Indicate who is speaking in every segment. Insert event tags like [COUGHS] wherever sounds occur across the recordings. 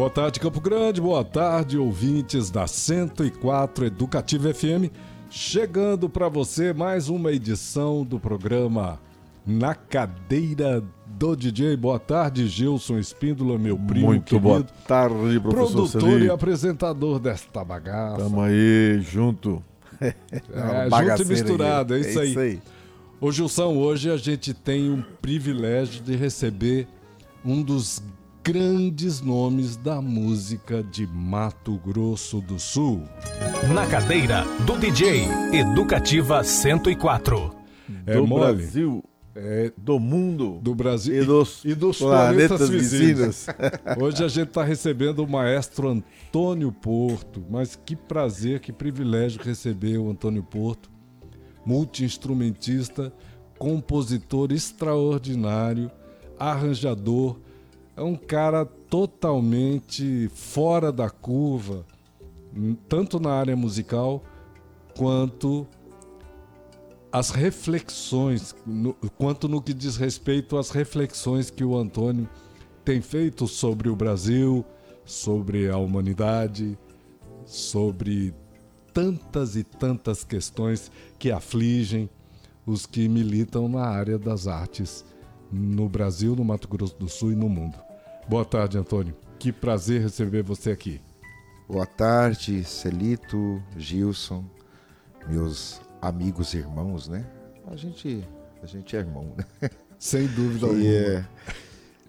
Speaker 1: Boa tarde, Campo Grande. Boa tarde, ouvintes da 104 Educativa FM. Chegando para você mais uma edição do programa Na Cadeira do DJ. Boa tarde, Gilson Espíndola, meu primo
Speaker 2: Muito
Speaker 1: querido.
Speaker 2: boa tarde, professor
Speaker 1: Produtor
Speaker 2: Celito.
Speaker 1: e apresentador desta bagaça.
Speaker 2: Tamo aí, junto. [LAUGHS]
Speaker 1: É, junto e misturado, é
Speaker 2: aqui.
Speaker 1: isso aí. Ô Gilson, hoje a gente tem um privilégio de receber um dos grandes nomes da música de Mato Grosso do Sul.
Speaker 3: Na cadeira do DJ. Educativa 104.
Speaker 1: É
Speaker 2: do
Speaker 1: mole?
Speaker 2: Brasil,
Speaker 1: É
Speaker 2: do mundo
Speaker 1: do Brasil
Speaker 2: e dos,
Speaker 1: e dos planetas,
Speaker 2: planetas
Speaker 1: vizinhos.
Speaker 2: vizinhos. [LAUGHS]
Speaker 1: Hoje a gente está recebendo o maestro Antônio Porto, mas que prazer, que privilégio receber o Antônio Porto, multi-instrumentista, compositor extraordinário, arranjador, é um cara totalmente fora da curva, tanto na área musical quanto as reflexões, no- quanto no que diz respeito às reflexões que o Antônio tem feito sobre o Brasil, sobre a humanidade, sobre tantas e tantas questões que afligem os que militam na área das artes no Brasil, no Mato Grosso do Sul e no mundo. Boa tarde, Antônio. Que prazer receber você aqui.
Speaker 4: Boa tarde, Celito, Gilson, meus amigos e irmãos, né? A gente, a gente é irmão, né? [LAUGHS]
Speaker 1: Sem dúvida
Speaker 4: E,
Speaker 1: alguma.
Speaker 4: é,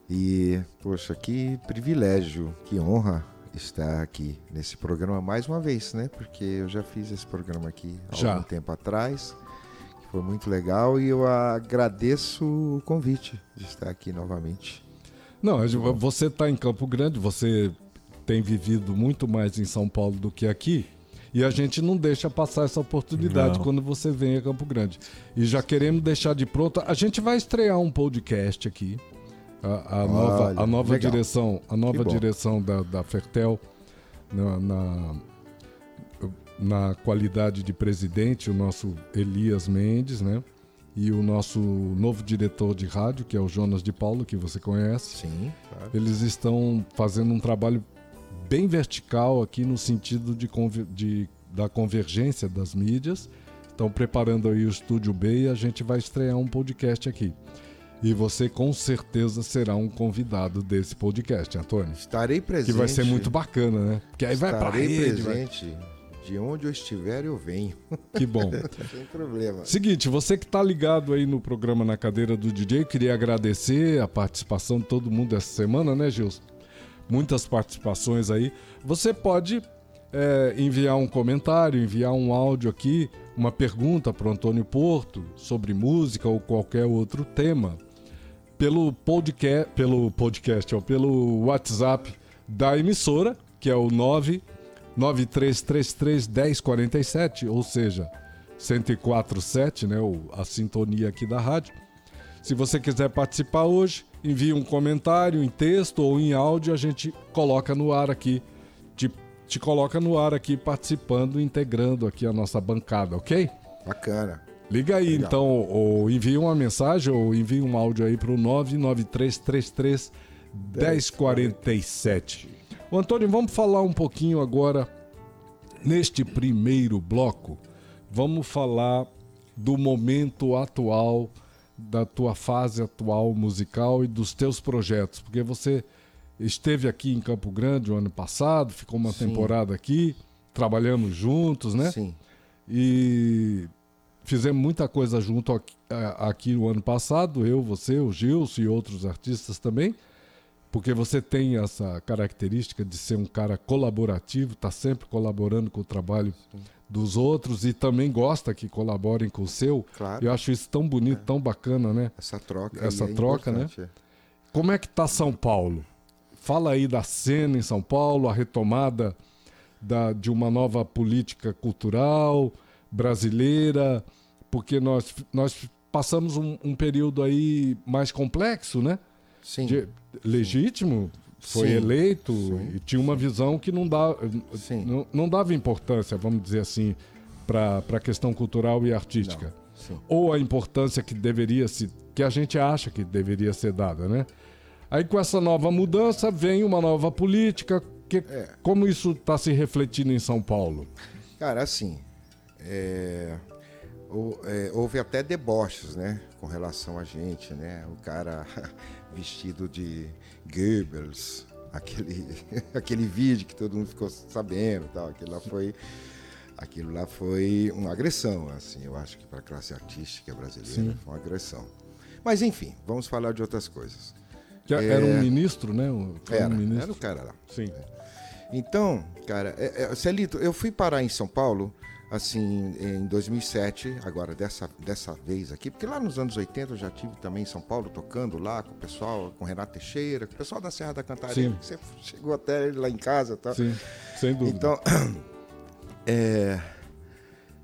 Speaker 4: e, poxa, que privilégio, que honra estar aqui nesse programa mais uma vez, né? Porque eu já fiz esse programa aqui há
Speaker 1: Já.
Speaker 4: algum tempo atrás, foi muito legal e eu agradeço o convite de estar aqui novamente.
Speaker 1: Não, você está em Campo Grande, você tem vivido muito mais em São Paulo do que aqui. E a gente não deixa passar essa oportunidade
Speaker 2: Não.
Speaker 1: quando você vem a Campo Grande. E já queremos deixar de pronto. A gente vai estrear um podcast aqui. A, a nova,
Speaker 4: Olha,
Speaker 1: a nova
Speaker 4: legal.
Speaker 1: direção, a nova direção da, da Fertel na, na, na qualidade de presidente, o nosso Elias Mendes, né? E o nosso novo diretor de rádio, que é o Jonas de Paulo, que você conhece.
Speaker 4: Sim, claro.
Speaker 1: Eles estão fazendo um trabalho bem vertical aqui no sentido de, de- da convergência das mídias. Estão preparando aí o Estúdio B e a gente vai estrear um podcast aqui. E você com certeza será um convidado desse podcast, Antônio.
Speaker 4: Estarei presente.
Speaker 1: Que vai ser muito bacana, né? Porque aí vai pra
Speaker 4: Estarei
Speaker 1: rede. vai-
Speaker 4: presente. De onde eu estiver, eu venho. [LAUGHS]
Speaker 1: Que bom.
Speaker 4: Sem problema.
Speaker 1: Seguinte, você que está ligado aí no programa Na Cadeira do DJ, queria agradecer a participação de todo mundo essa semana, né, Gilson? Muitas participações aí. Você pode é, enviar um comentário, enviar um áudio aqui, uma pergunta para o Antônio Porto sobre música ou qualquer outro tema pelo podcast, pelo podcast, ó, pelo WhatsApp da emissora, que é o 993331047, ou seja, 1047, né, a sintonia aqui da rádio. Se você quiser participar hoje, envie um comentário em texto ou em áudio, a gente coloca no ar aqui, te, te coloca no ar aqui participando, integrando aqui a nossa bancada, ok?
Speaker 4: Bacana.
Speaker 1: Liga aí
Speaker 4: Legal.
Speaker 1: então, ou envie uma mensagem ou envie um áudio aí para o 99333 1047. Ô Antônio, vamos falar um pouquinho agora, neste primeiro bloco, vamos falar do momento atual, da tua fase atual musical e dos teus projetos, porque você esteve aqui em Campo Grande o ano passado, ficou uma
Speaker 4: Sim.
Speaker 1: temporada aqui, trabalhamos juntos, né?
Speaker 4: Sim.
Speaker 1: E fizemos muita coisa junto aqui, aqui no ano passado, eu, você, o Gilson e outros artistas também, porque você tem essa característica de ser um cara colaborativo, tá sempre colaborando com o trabalho dos outros e também gosta que colaborem com o seu.
Speaker 4: Claro.
Speaker 1: Eu acho isso tão bonito, tão bacana, né?
Speaker 4: Essa troca.
Speaker 1: Essa
Speaker 4: é
Speaker 1: troca, né?
Speaker 4: é.
Speaker 1: como é que tá São Paulo? Fala aí da cena em São Paulo, a retomada da, de uma nova política cultural brasileira, porque nós, nós passamos um, um período aí mais complexo, né?
Speaker 4: Sim.
Speaker 1: De- legítimo, foi
Speaker 4: Sim,
Speaker 1: eleito
Speaker 4: sim,
Speaker 1: e tinha uma visão que não, dá, não, não dava importância, vamos dizer assim, para a questão cultural e artística. Ou a importância que deveria se que a gente acha que deveria ser dada, né? Aí com essa nova mudança vem uma nova política. Que,
Speaker 4: É.
Speaker 1: Como isso está se refletindo em São Paulo?
Speaker 4: Cara, assim, é, hou- é, houve até deboches, né, com relação a gente, né? O cara [LAUGHS] vestido de Goebbels, aquele, [LAUGHS] aquele vídeo que todo mundo ficou sabendo, tal, aquilo lá foi, aquilo lá foi uma agressão, assim, eu acho que para a classe artística brasileira
Speaker 1: Sim.
Speaker 4: foi uma agressão. Mas enfim, vamos falar de outras coisas.
Speaker 1: Que Era um ministro, né?
Speaker 4: É. Era,
Speaker 1: um ministro.
Speaker 4: era o cara lá.
Speaker 1: Sim.
Speaker 4: Então, cara, é, é, Celito, eu fui parar em São Paulo, assim, em 2007, agora dessa, dessa vez aqui, porque lá nos anos 80 eu já tive também em São Paulo, tocando lá com o pessoal, com o Renato Teixeira, com o pessoal da Serra da Cantareira, você chegou até ele lá em casa e tal.
Speaker 1: Sim, sem dúvida.
Speaker 4: Então, [CLEARS THROAT] é,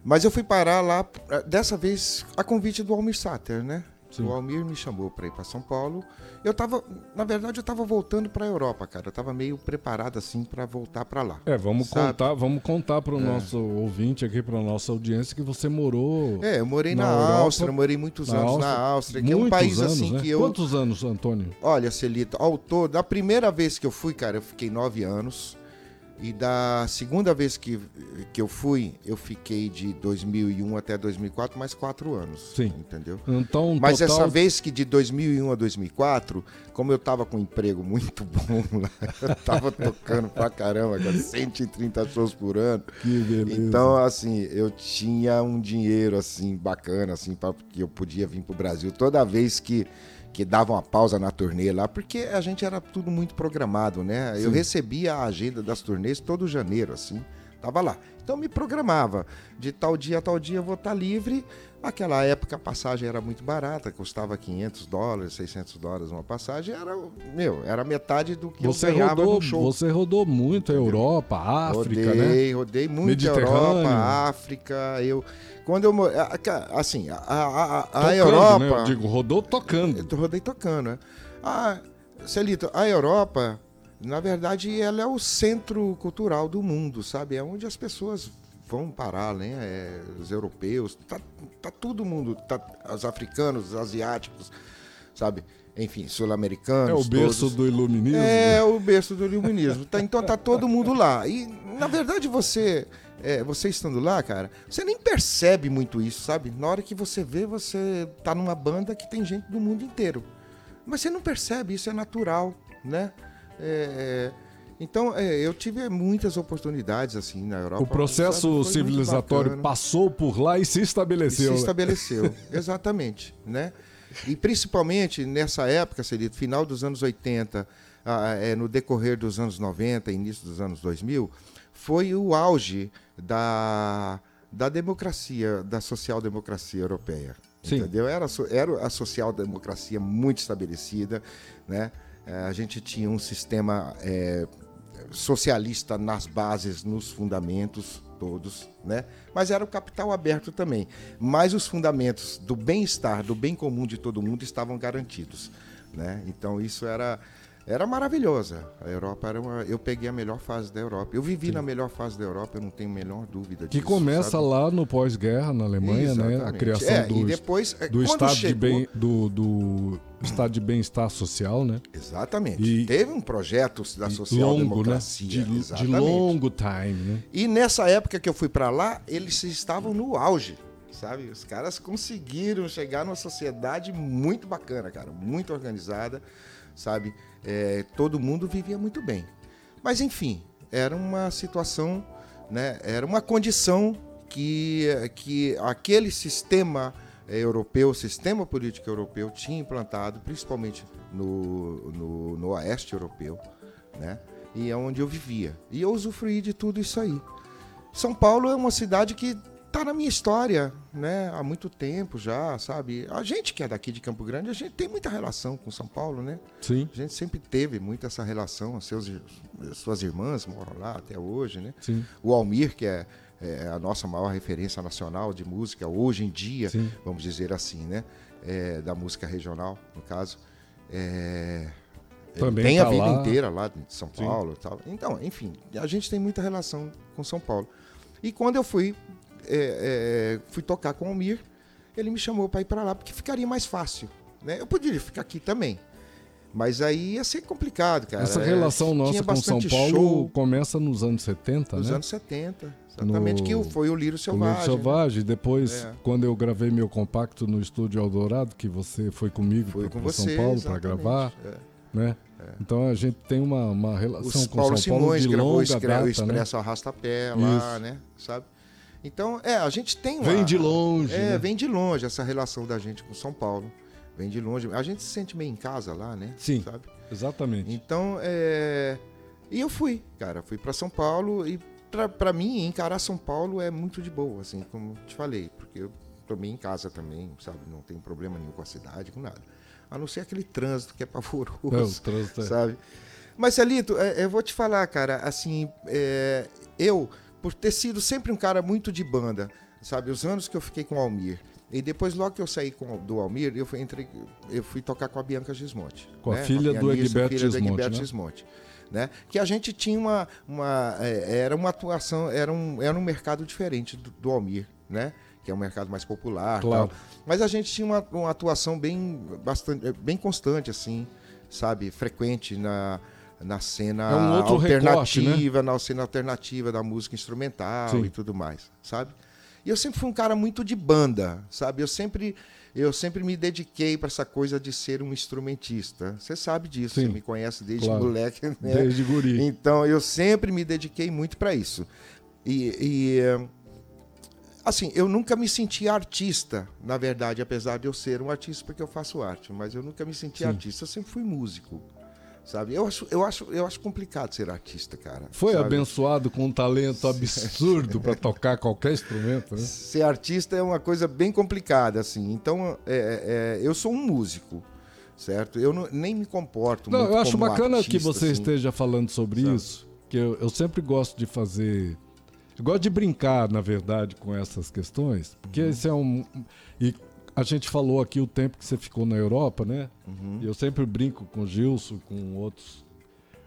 Speaker 4: mas eu fui parar lá, eh, dessa vez, a convite do Almir Sater, né?
Speaker 1: Sim.
Speaker 4: O Almir me chamou para ir para São Paulo. Eu tava, na verdade, eu tava voltando para a Europa, cara. Eu tava meio preparado assim para voltar para lá.
Speaker 1: é, vamos
Speaker 4: sabe?
Speaker 1: contar, vamos contar para o nosso ouvinte aqui, para nossa audiência, que você morou
Speaker 4: É, eu morei na,
Speaker 1: Na Europa,
Speaker 4: Áustria, morei muitos
Speaker 1: na
Speaker 4: anos
Speaker 1: Áustria,
Speaker 4: na Áustria, que é um país
Speaker 1: anos,
Speaker 4: assim
Speaker 1: né?
Speaker 4: que eu.
Speaker 1: Quantos anos, Antônio?
Speaker 4: Olha, Celito, ao todo, a primeira vez que eu fui, cara, eu fiquei nove anos. E da segunda vez que, que eu fui, eu fiquei de 2001 até 2004, mais quatro anos.
Speaker 1: Sim.
Speaker 4: Entendeu?
Speaker 1: Então, um
Speaker 4: Mas
Speaker 1: total...
Speaker 4: essa vez que de 2001 a 2004, como eu tava com um emprego muito bom [LAUGHS] lá, eu tava tocando pra caramba, cara, 130 shows por ano.
Speaker 1: Que beleza.
Speaker 4: Então, assim, eu tinha um dinheiro, assim, bacana, assim, pra, que eu podia vir pro Brasil toda vez que, que dava uma pausa na turnê lá, porque a gente era tudo muito programado, né? Eu recebia a agenda das turnês todo janeiro, assim, tava lá. Então, me programava, de tal dia a tal dia eu vou estar livre. Naquela época a passagem era muito barata, custava 500 dólares, 600 dólares uma passagem, era, meu, era metade do que
Speaker 1: você
Speaker 4: eu ganhava
Speaker 1: rodou,
Speaker 4: no show.
Speaker 1: você rodou muito a Europa, a África, né?
Speaker 4: rodei, rodei muito a. Europa, África. Eu, quando eu a- a- assim, a, a, a- a
Speaker 1: Tocando,
Speaker 4: Europa,
Speaker 1: né? Eu digo, rodou tocando.
Speaker 4: eu rodei tocando, né? Ah, Celito, a Europa, na verdade, ela é o centro cultural do mundo, sabe? É onde as pessoas vão parar, né? É, os europeus, tá, tá todo mundo, tá, os africanos, os asiáticos, sabe? Enfim, sul-americanos.
Speaker 1: É o berço
Speaker 4: todos.
Speaker 1: do iluminismo.
Speaker 4: É o berço do iluminismo. Tá, então tá todo mundo lá. E, na verdade, você, é, você estando lá, cara, você nem percebe muito isso, sabe? Na hora que você vê, você tá numa banda que tem gente do mundo inteiro. Mas você não percebe, isso é natural, né? É, é, então, é, eu tive muitas oportunidades, assim, na Europa.
Speaker 1: O processo
Speaker 4: sabe?
Speaker 1: Civilizatório passou por lá e se
Speaker 4: E
Speaker 1: estabeleceu.
Speaker 4: se
Speaker 1: né?
Speaker 4: estabeleceu, exatamente, né? E principalmente nessa época, seria final dos anos 80, ah, é, no decorrer dos anos 90, início dos anos 2000, foi o auge da, da democracia, da social-democracia europeia.
Speaker 1: Sim.
Speaker 4: Entendeu? Era, era a social-democracia muito estabelecida, né? Eh, A gente tinha um sistema eh, socialista nas bases, nos fundamentos todos, né? Mas era o capital aberto também. Mas os fundamentos do bem-estar, do bem comum de todo mundo estavam garantidos, né? Então isso era era maravilhosa. A Europa era uma, eu peguei a melhor fase da Europa. Eu vivi na melhor fase da Europa, eu não tenho a menor dúvida
Speaker 1: Que
Speaker 4: disso.
Speaker 1: começa
Speaker 4: sabe?
Speaker 1: lá no pós-guerra, na Alemanha, né? A
Speaker 4: Exatamente.
Speaker 1: criação
Speaker 4: É,
Speaker 1: do,
Speaker 4: e depois, é,
Speaker 1: do estado de
Speaker 4: chegou-
Speaker 1: bem do, do estado de bem-estar social, né?
Speaker 4: Exatamente.
Speaker 1: E-
Speaker 4: Teve um projeto da social-democracia.
Speaker 1: né? De, de
Speaker 4: exatamente.
Speaker 1: longo time, né?
Speaker 4: E nessa época que eu fui para lá, eles estavam no auge, sabe? Os caras conseguiram chegar numa sociedade muito bacana, cara, muito organizada, sabe? É, todo mundo vivia muito bem. Mas enfim, era uma situação, né? Era uma condição que, que aquele sistema eh, europeu, sistema político europeu tinha implantado, principalmente no, no, no oeste europeu, né? E é onde eu vivia. E eu usufruí de tudo isso aí. São Paulo é uma cidade que tá na minha história, né? Há muito tempo já, sabe? A gente que é daqui de Campo Grande, a gente tem muita relação com São Paulo, né?
Speaker 1: Sim,
Speaker 4: A gente sempre teve muito essa relação. Seus, suas irmãs moram lá até hoje, né?
Speaker 1: sim.
Speaker 4: O Almir, que é, é a nossa maior referência nacional de música hoje em dia,
Speaker 1: Sim.
Speaker 4: vamos dizer assim, né? É, da música regional, no caso. É,
Speaker 1: Também
Speaker 4: tem
Speaker 1: tá
Speaker 4: a vida
Speaker 1: lá.
Speaker 4: inteira lá de São. Paulo tal. Então, enfim, a gente tem muita relação com São Paulo. E quando eu fui, é, é, fui tocar com o Almir, ele me chamou para ir para lá, porque ficaria mais fácil. Né? Eu poderia ficar aqui também. Mas aí ia ser complicado, cara.
Speaker 1: Essa
Speaker 4: É,
Speaker 1: relação
Speaker 4: tinha
Speaker 1: nossa com São Paulo
Speaker 4: show
Speaker 1: começa nos anos 70,
Speaker 4: nos
Speaker 1: né?
Speaker 4: anos 70. Exatamente,
Speaker 1: No-
Speaker 4: que foi o Lírio
Speaker 1: O
Speaker 4: Selvagem.
Speaker 1: Leite Selvagem. Depois,
Speaker 4: É.
Speaker 1: quando eu gravei meu compacto no estúdio Eldorado, que você foi comigo pra-
Speaker 4: com.
Speaker 1: São Paulo para gravar,
Speaker 4: É.
Speaker 1: né? Então a gente tem uma, uma relação
Speaker 4: O
Speaker 1: com
Speaker 4: Paulo
Speaker 1: São Paulo
Speaker 4: Simões
Speaker 1: de
Speaker 4: gravou o
Speaker 1: longa
Speaker 4: Escre-
Speaker 1: data,
Speaker 4: o
Speaker 1: né?
Speaker 4: Expresso Arrastapé lá,
Speaker 1: Isso.
Speaker 4: né? Sabe? Então, é, a gente tem uma...
Speaker 1: Vem de longe,
Speaker 4: É,
Speaker 1: né?
Speaker 4: vem de longe essa relação da gente com São Paulo. Vem de longe. A gente se sente meio em casa lá, né?
Speaker 1: Sim.
Speaker 4: Sabe?
Speaker 1: Exatamente.
Speaker 4: Então, é... E eu fui, cara. Fui para São Paulo e pra, pra mim, encarar São Paulo é muito de boa, assim, como te falei. Porque eu tomei em casa também, sabe? Não tem problema nenhum com a cidade, com nada. A não ser aquele trânsito que é [LAUGHS] pavoroso.
Speaker 1: É, o trânsito é-
Speaker 4: sabe? Mas, Celito, é, eu vou te falar, cara, assim, é, eu, por ter sido sempre um cara muito de banda, sabe? Os anos que eu fiquei com o Almir, e depois, logo que eu saí com, do Almir, eu fui, entrei, eu fui tocar com a Bianca Gismonte.
Speaker 1: Com a
Speaker 4: né?
Speaker 1: filha do
Speaker 4: pianista,
Speaker 1: Egberto
Speaker 4: filha do
Speaker 1: Gismonte,
Speaker 4: Egberto
Speaker 1: né?
Speaker 4: Gismonte, né? Que a gente tinha uma... uma é, era uma atuação, era um, era um mercado diferente do, do Almir, né? Que é um mercado mais popular
Speaker 1: Claro.
Speaker 4: tal. Mas a gente tinha uma, uma atuação bem, bastante, bem constante, assim, sabe? Frequente na, na cena
Speaker 1: É um outro recorte, né?
Speaker 4: alternativa, na cena alternativa da música instrumental
Speaker 1: Sim.
Speaker 4: e tudo mais, sabe? E eu sempre fui um cara muito de banda, sabe? Eu sempre, eu sempre me dediquei para essa coisa de ser um instrumentista. Você sabe disso,
Speaker 1: Sim.
Speaker 4: você me conhece desde
Speaker 1: Claro.
Speaker 4: moleque, né?
Speaker 1: Desde guri.
Speaker 4: Então eu sempre me dediquei muito para isso. E, e, assim, eu nunca me senti artista, na verdade, apesar de eu ser um artista porque eu faço arte, mas eu nunca me senti
Speaker 1: Sim.
Speaker 4: artista, eu sempre fui músico. Sabe? Eu acho, eu acho, eu acho complicado ser artista, cara.
Speaker 1: Foi
Speaker 4: sabe?
Speaker 1: abençoado com um talento [LAUGHS] absurdo para tocar qualquer instrumento, né?
Speaker 4: Ser artista é uma coisa bem complicada, assim. Então, é, é, eu sou um músico, certo? Eu não- nem me comporto
Speaker 1: Não,
Speaker 4: muito
Speaker 1: eu acho bacana que
Speaker 4: artista,
Speaker 1: você
Speaker 4: assim.
Speaker 1: esteja falando sobre
Speaker 4: Sabe?
Speaker 1: isso, que eu, eu sempre gosto de fazer. Eu gosto de brincar, na verdade, com essas questões, porque
Speaker 4: Uhum.
Speaker 1: esse é um. E a gente falou aqui o tempo que você ficou na Europa, né?
Speaker 4: Uhum.
Speaker 1: Eu sempre brinco com o Gilson, com outros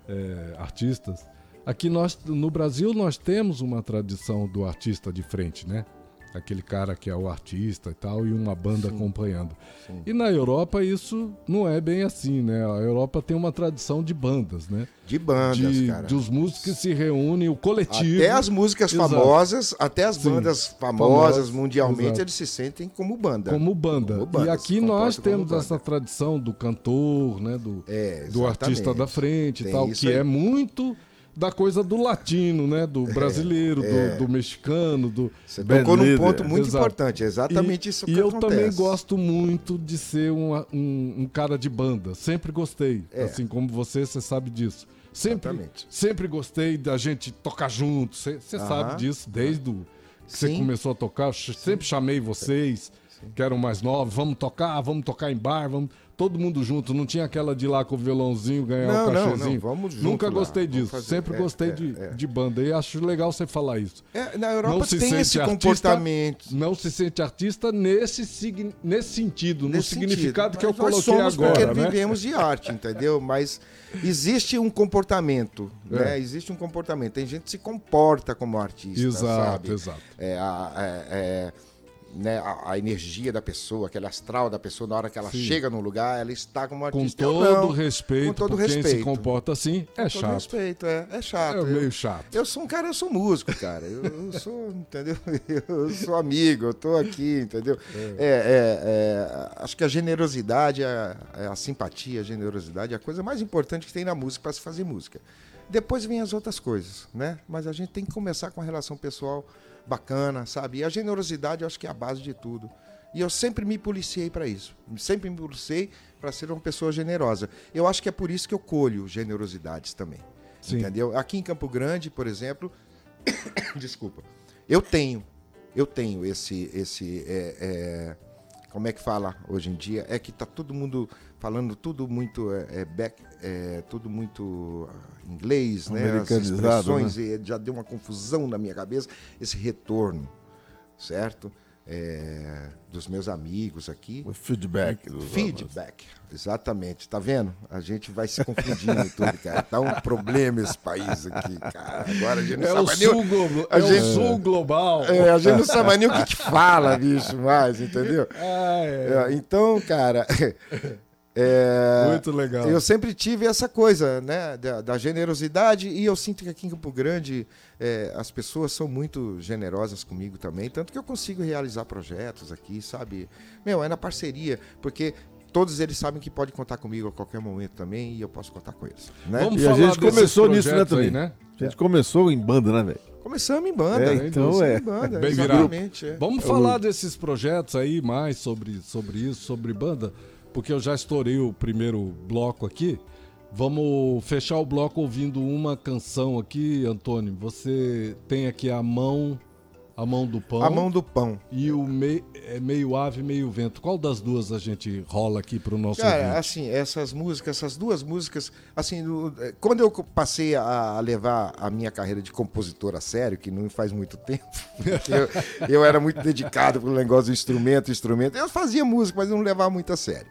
Speaker 1: é, artistas. Aqui nós, no Brasil, nós temos uma tradição do artista de frente, né? Aquele cara que é o artista e tal, e uma banda acompanhando.
Speaker 4: sim.
Speaker 1: E na Europa isso não é bem assim, né? A Europa tem uma tradição de bandas, né?
Speaker 4: De bandas,
Speaker 1: de,
Speaker 4: cara.
Speaker 1: de os músicos que se reúnem, o coletivo.
Speaker 4: Até as músicas
Speaker 1: Exato.
Speaker 4: famosas, até as
Speaker 1: Sim.
Speaker 4: bandas famosas
Speaker 1: Famosas,
Speaker 4: mundialmente,
Speaker 1: exato.
Speaker 4: eles se sentem como banda.
Speaker 1: como banda.
Speaker 4: Como banda,
Speaker 1: e aqui nós temos essa tradição do cantor, né? Do,
Speaker 4: É,
Speaker 1: do artista da frente e tal, que
Speaker 4: aí.
Speaker 1: é muito da coisa do latino, né? Do [LAUGHS] brasileiro, do, do mexicano, do.
Speaker 4: Você tocou num ponto muito
Speaker 1: Exato.
Speaker 4: importante, é exatamente
Speaker 1: e,
Speaker 4: isso
Speaker 1: E
Speaker 4: que
Speaker 1: eu
Speaker 4: acontece.
Speaker 1: também gosto muito de ser um, um, um cara de banda. Sempre gostei.
Speaker 4: É.
Speaker 1: Assim como você, você sabe disso. Sempre,
Speaker 4: Exatamente.
Speaker 1: sempre gostei da gente tocar junto. Você
Speaker 4: Aham.
Speaker 1: sabe disso desde o que você
Speaker 4: Sim.
Speaker 1: começou a tocar. Eu sempre chamei vocês, que eram mais novos. Vamos tocar, vamos tocar em bar, vamos. Todo mundo junto. Não tinha aquela de ir lá com o violãozinho ganhar
Speaker 4: Não,
Speaker 1: o
Speaker 4: não,
Speaker 1: cachezinho.
Speaker 4: não, vamos junto
Speaker 1: Nunca
Speaker 4: lá,
Speaker 1: gostei
Speaker 4: vamos
Speaker 1: disso. Sempre
Speaker 4: É,
Speaker 1: gostei
Speaker 4: é,
Speaker 1: de,
Speaker 4: é.
Speaker 1: de banda. E acho legal você falar isso.
Speaker 4: É, na Europa
Speaker 1: Não se
Speaker 4: tem
Speaker 1: sente
Speaker 4: esse
Speaker 1: artista,
Speaker 4: comportamento.
Speaker 1: Não se sente artista nesse, nesse sentido, no
Speaker 4: Nesse
Speaker 1: significado
Speaker 4: sentido.
Speaker 1: que eu
Speaker 4: Mas nós
Speaker 1: coloquei
Speaker 4: somos
Speaker 1: agora,
Speaker 4: porque
Speaker 1: né?
Speaker 4: vivemos de arte, entendeu? Mas existe um comportamento,
Speaker 1: É.
Speaker 4: né? Existe um comportamento. Tem gente que se comporta como artista,
Speaker 1: Exato,
Speaker 4: sabe?
Speaker 1: exato.
Speaker 4: A, é, é, né, a, a energia da pessoa, aquele astral da pessoa, na hora que ela
Speaker 1: Sim.
Speaker 4: chega num lugar, ela está como
Speaker 1: Com
Speaker 4: artista. Eu
Speaker 1: todo
Speaker 4: não.
Speaker 1: respeito,
Speaker 4: com todo
Speaker 1: por quem se
Speaker 4: respeito.
Speaker 1: comporta assim, é
Speaker 4: Com todo
Speaker 1: chato.
Speaker 4: respeito, é, é chato.
Speaker 1: É
Speaker 4: Eu-
Speaker 1: meio chato.
Speaker 4: Eu sou um cara, eu sou músico, cara. Eu, eu sou, entendeu? [LAUGHS] Eu sou amigo, eu tô aqui, entendeu? É, é, é, acho que a generosidade, a, a simpatia, a generosidade é a coisa mais importante que tem na música para se fazer música. Depois vem as outras coisas, né? Mas a gente tem que começar com uma relação pessoal bacana, sabe? E a generosidade eu acho que é a base de tudo. E eu sempre me policiei para isso. Sempre me policiei para ser uma pessoa generosa. Eu acho que é por isso que eu colho generosidades também.
Speaker 1: Sim.
Speaker 4: Entendeu? Aqui em Campo Grande, por exemplo, [COUGHS] desculpa, eu tenho, eu tenho esse, esse é, é, como é que fala hoje em dia? É que tá todo mundo falando tudo muito é, é back, é, tudo muito ah, inglês, né? As expressões e já deu uma confusão na minha cabeça esse retorno, certo? É, dos meus amigos aqui.
Speaker 2: O feedback. Dos
Speaker 4: Feedback, exatamente. Tá vendo? A gente vai se confundindo tudo, cara. Tá um problema esse país aqui, cara. Agora a gente não
Speaker 1: É o
Speaker 4: sabe nem o-
Speaker 1: sul, glo-
Speaker 4: a
Speaker 1: é
Speaker 4: gente-
Speaker 1: o sul global.
Speaker 4: é, a gente não sabe nem o que, que fala, bicho, mais, entendeu? [LAUGHS]
Speaker 1: Ah, é.
Speaker 4: É, então, cara, é,
Speaker 1: Muito legal.
Speaker 4: eu sempre tive essa coisa, né, da, da generosidade e eu sinto que aqui em Campo Grande é, as pessoas são muito generosas comigo também, tanto que eu consigo realizar projetos aqui, sabe? Meu, é na parceria, porque todos eles sabem que pode contar comigo a qualquer momento também e eu posso contar com eles, né?
Speaker 1: Vamos
Speaker 2: E a
Speaker 1: falar
Speaker 2: gente começou nisso, né, Toninho?
Speaker 1: né?
Speaker 2: A gente começou em banda, né, velho?
Speaker 4: Começamos em banda,
Speaker 2: É, então
Speaker 4: começamos
Speaker 2: é.
Speaker 4: em banda,
Speaker 1: Bem
Speaker 4: exatamente. é.
Speaker 1: Vamos falar desses projetos aí mais sobre, sobre isso, sobre banda, porque eu já estourei o primeiro bloco aqui. Vamos fechar o bloco ouvindo uma canção aqui, Antônio. Você tem aqui a mão, a mão do pão.
Speaker 4: A mão do pão.
Speaker 1: E o mei, é meio ave, meio vento. Qual das duas a gente rola aqui pro nosso
Speaker 4: Cara,
Speaker 1: ouvinte?
Speaker 4: assim, essas músicas, essas duas músicas, assim, no- eh, quando eu passei a levar a minha carreira de compositor a sério, que não faz muito tempo, [LAUGHS] eu, eu era muito dedicado pro negócio do instrumento, instrumento, eu fazia música, mas não levava muito a sério.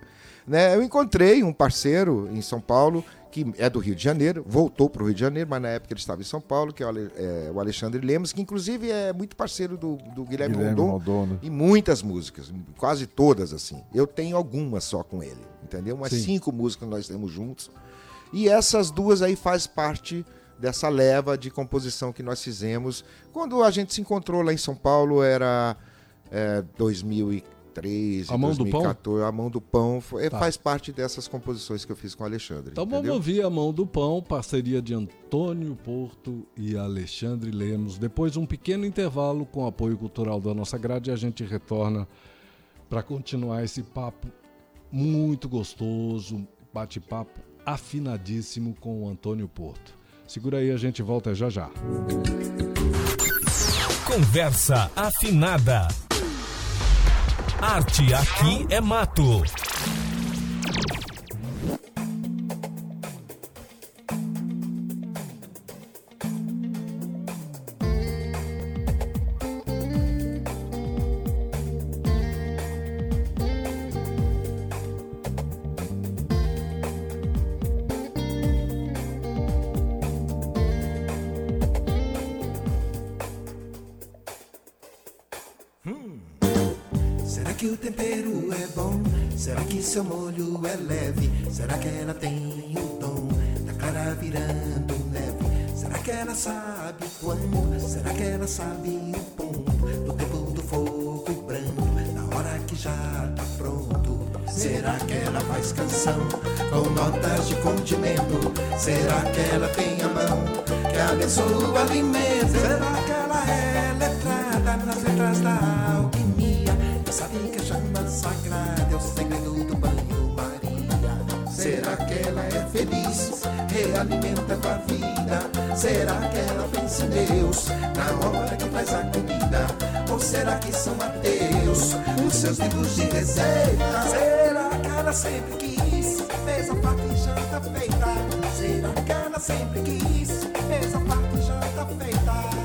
Speaker 4: Né? Eu encontrei um parceiro em São Paulo, que é do Rio de Janeiro, voltou para o Rio de Janeiro, mas na época ele estava em São Paulo, que é o é, Alexandre Lemos, que inclusive é muito parceiro do, do Guilherme,
Speaker 2: Guilherme
Speaker 4: Rondon,
Speaker 2: né?
Speaker 4: e muitas músicas, quase todas assim. Eu tenho algumas só com ele, entendeu? Umas
Speaker 1: Sim.
Speaker 4: cinco músicas nós temos juntos. E essas duas aí faz parte dessa leva de composição que nós fizemos. Quando a gente se encontrou lá em São Paulo, era é, 2013,
Speaker 1: A Mão do Pão?
Speaker 4: 2014. A Mão do Pão foi-
Speaker 1: Tá.
Speaker 4: faz parte dessas composições que eu fiz com o Alexandre.
Speaker 1: Então vamos
Speaker 4: entendeu?
Speaker 1: ouvir a mão do pão, parceria de Antônio Porto e Alexandre Lemos. Depois um pequeno intervalo com apoio cultural da nossa grade e a gente retorna para continuar esse papo muito gostoso, bate-papo afinadíssimo com o Antônio Porto. Segura aí, a gente volta já já.
Speaker 3: Conversa afinada. Arte aqui é mato.
Speaker 5: Seu molho é leve? Será que ela tem o dom da clara virando neve? Será que ela sabe quando? Será que ela sabe o ponto do tempo do fogo brando? Na hora que já tá pronto. Será que ela faz canção com notas de condimento? Será que ela tem a mão que abençoa o alimento? Será que ela é letrada nas é feliz, realimentando a vida? Será que ela pensa em Deus na hora que faz a comida? Ou será que são ateus os seus livros de receita? Será que ela sempre quis mesa, faca e janta feita? Será que ela sempre quis mesa, faca e janta feita?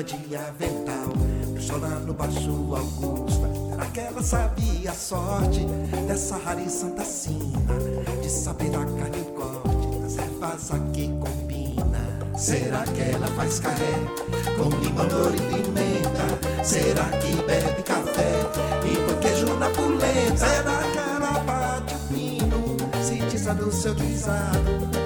Speaker 5: Vai de avental? No baixo Augusta. Será que ela sabe a sorte dessa rara e santa sina? De saber a carne corte das ervas aqui combina. Será que ela faz carré com limão, ouro e pimenta? Será que bebe café e põe queijo na polenta? Será que ela bate o pino? Se seu guisado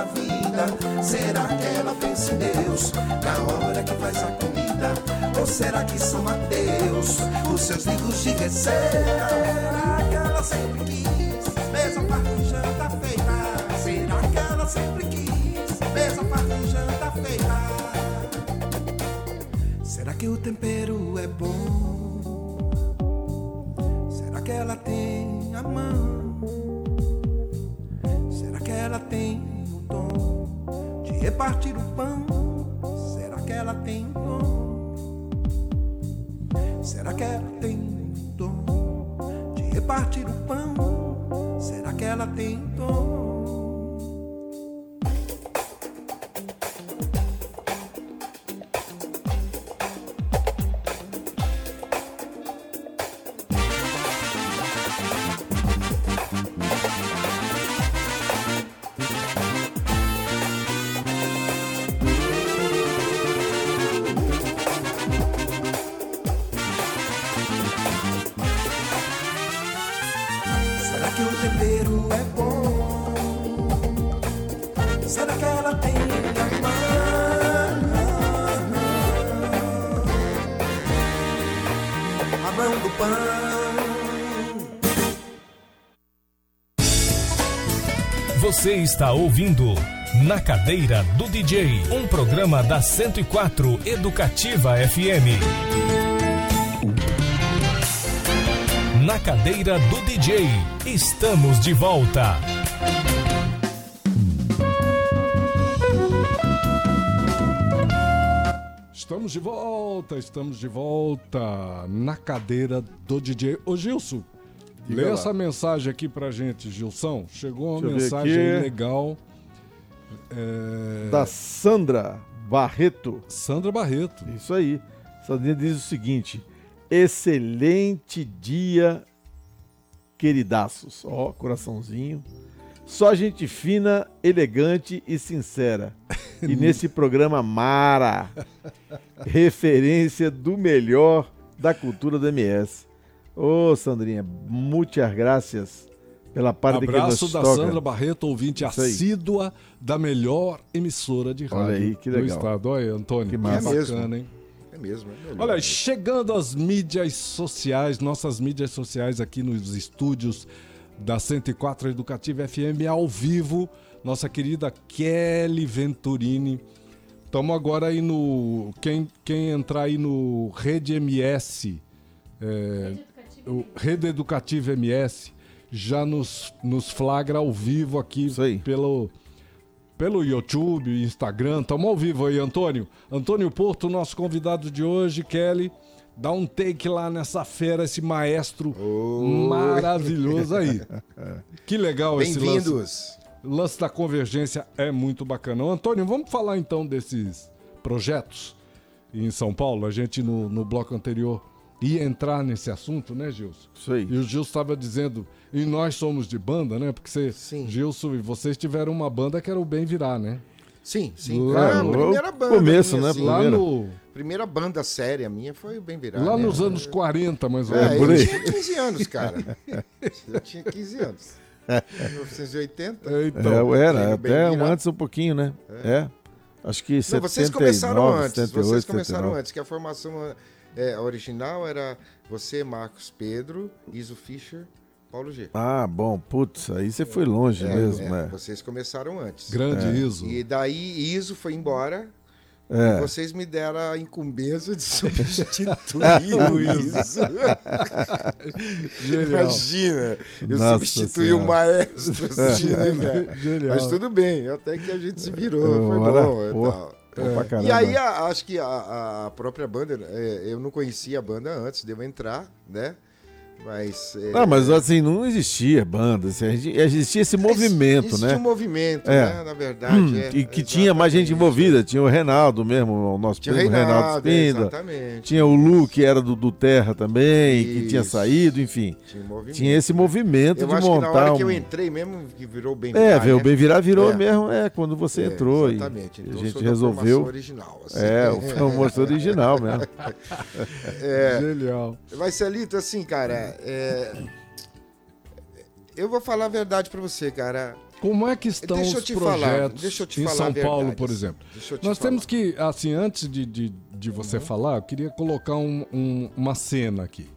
Speaker 5: da vida? Será que ela pensa em Deus na hora que faz a comida? Ou será que são Mateus os seus livros de receita? Será que ela sempre quis mesa, farta e janta feita? Será que ela sempre quis mesa, farta e janta feita? Será que o tempero é bom? Será que ela tem a mão? Repartir o pão? Será que ela tem dom? Será que ela tem dom de repartir o pão? Será que ela tem dom?
Speaker 3: Você está ouvindo Na Cadeira do DJ, um programa da 104 Educativa FM. Na Cadeira do DJ, estamos de volta.
Speaker 1: Estamos de volta, estamos de volta na cadeira do DJ. Ô Gilson,
Speaker 2: Diga
Speaker 1: lê
Speaker 2: lá.
Speaker 1: essa mensagem aqui pra gente, Gilson. Chegou uma mensagem legal. É,
Speaker 2: Da Sandra Barreto.
Speaker 1: Sandra Barreto.
Speaker 2: Isso aí. Sandrinha diz o seguinte: excelente dia, queridaços. Ó, coraçãozinho. Só gente fina, elegante e sincera. E [LAUGHS] nesse programa Mara, [LAUGHS] referência do melhor da cultura do MS. Ô, Sandrinha, muitas graças pela parte que
Speaker 1: Abraço
Speaker 2: nos
Speaker 1: da
Speaker 2: toca.
Speaker 1: Sandra Barreto, ouvinte assídua da melhor emissora de rádio
Speaker 2: Olha aí, que
Speaker 1: do
Speaker 2: legal.
Speaker 1: estado. Olha aí, Antônio.
Speaker 2: Que massa.
Speaker 4: É
Speaker 1: bacana, hein?
Speaker 4: É mesmo, é melhor.
Speaker 1: Olha, aí, chegando às mídias sociais, nossas mídias sociais aqui nos estúdios da 104 Educativa FM ao vivo, nossa querida Kelly Venturini. Estamos agora aí no. Quem, quem entrar aí no Rede MS, é, o Rede Educativa MS, já nos, nos flagra ao vivo aqui pelo, pelo YouTube, Instagram. Estamos ao vivo aí, Antônio. Antônio Porto, nosso convidado de hoje, Kelly. Dá um take lá nessa fera, esse maestro maravilhoso aí. [LAUGHS] Que legal esse lance.
Speaker 4: Bem-vindos.
Speaker 1: lance da convergência é muito bacana. Ô, Antônio, vamos falar então desses projetos em São Paulo. A gente no, no bloco anterior ia entrar nesse assunto, né, Gilson?
Speaker 2: Isso aí.
Speaker 1: E o Gilson estava dizendo, e nós somos de banda, né? Porque você,
Speaker 4: Sim.
Speaker 1: Gilson e vocês tiveram uma banda que era o Bem Virar, né?
Speaker 4: Sim, sim.
Speaker 1: Lá
Speaker 4: Cara,
Speaker 1: no-
Speaker 4: primeira banda.
Speaker 2: começo,
Speaker 4: minha,
Speaker 2: né,
Speaker 4: assim,
Speaker 1: Lá,
Speaker 2: Primeira.
Speaker 1: no,
Speaker 4: Primeira banda séria minha foi o Bem Virado.
Speaker 1: lá
Speaker 4: né?
Speaker 1: nos anos 40, mais ou
Speaker 4: É,
Speaker 1: menos.
Speaker 2: por
Speaker 4: eu
Speaker 2: aí.
Speaker 4: tinha 15 anos, cara. Eu tinha 15 anos. [LAUGHS] 1980.
Speaker 1: É, Então,
Speaker 2: é, era, até
Speaker 4: virado.
Speaker 2: antes um pouquinho, né? É. Acho que
Speaker 4: Não,
Speaker 2: 79,
Speaker 4: vocês começaram antes.
Speaker 2: 78,
Speaker 4: vocês começaram
Speaker 2: 79.
Speaker 4: antes, que a formação é, a original era você, Marcos Pedro, Iso Fischer, Paulo G.
Speaker 2: Ah, bom, putz, aí você foi longe
Speaker 4: É,
Speaker 2: mesmo,
Speaker 4: é,
Speaker 2: é.
Speaker 4: Vocês começaram antes.
Speaker 1: grande Iso.
Speaker 4: E daí Iso foi embora.
Speaker 2: É.
Speaker 4: E vocês me deram a incumbência de [LAUGHS] substituir [LAUGHS] o Iso. [LAUGHS] Imagina, eu
Speaker 2: Nossa
Speaker 4: substituí o
Speaker 2: Senhora.
Speaker 4: maestro, assim, né. Mas tudo bem, até que a gente se virou, foi bom. E
Speaker 2: caramba.
Speaker 4: E aí, a- acho que a, a própria banda, é, eu não conhecia a banda antes de eu entrar, né? Mas. é,
Speaker 2: Não, mas assim, não existia banda, assim, a gente- existia esse movimento,
Speaker 4: Existia
Speaker 2: né?
Speaker 4: um movimento,
Speaker 2: É.
Speaker 4: né? Na verdade.
Speaker 2: Hum,
Speaker 4: é,
Speaker 2: e que tinha mais gente envolvida, tinha o Reinaldo mesmo, o nosso
Speaker 4: Tinha
Speaker 2: primo Reinaldo
Speaker 4: Reinaldo, é,
Speaker 2: Spinda,
Speaker 4: exatamente.
Speaker 2: tinha o Lu, que era do, do Terra também, que tinha
Speaker 4: Isso.
Speaker 2: saído, enfim.
Speaker 4: Tinha, um movimento.
Speaker 2: Tinha esse movimento
Speaker 4: Eu
Speaker 2: de
Speaker 4: acho que na
Speaker 2: montar
Speaker 4: hora
Speaker 2: um...
Speaker 4: que eu entrei mesmo, que virou bem
Speaker 2: É,
Speaker 4: virar,
Speaker 2: veio o
Speaker 4: né?
Speaker 2: Bem Virar virou
Speaker 4: É.
Speaker 2: mesmo, é, quando você
Speaker 4: É,
Speaker 2: entrou e
Speaker 4: Exatamente.
Speaker 2: a
Speaker 4: Então,
Speaker 2: gente
Speaker 4: sou da
Speaker 2: resolveu.
Speaker 4: original. assim.
Speaker 2: É, o famoso [LAUGHS] original mesmo.
Speaker 4: É,
Speaker 1: Genial.
Speaker 4: Marcelito, assim, cara, é, eu vou falar a verdade pra você, cara.
Speaker 1: Como é que estão os
Speaker 4: te falar,
Speaker 1: projetos
Speaker 4: te
Speaker 1: em
Speaker 4: falar
Speaker 1: São Paulo, por
Speaker 4: assim.
Speaker 1: exemplo? Nós
Speaker 4: falar.
Speaker 1: temos que, assim, antes de, de, de você
Speaker 4: Uhum.
Speaker 1: falar, eu queria colocar um- um- uma cena aqui.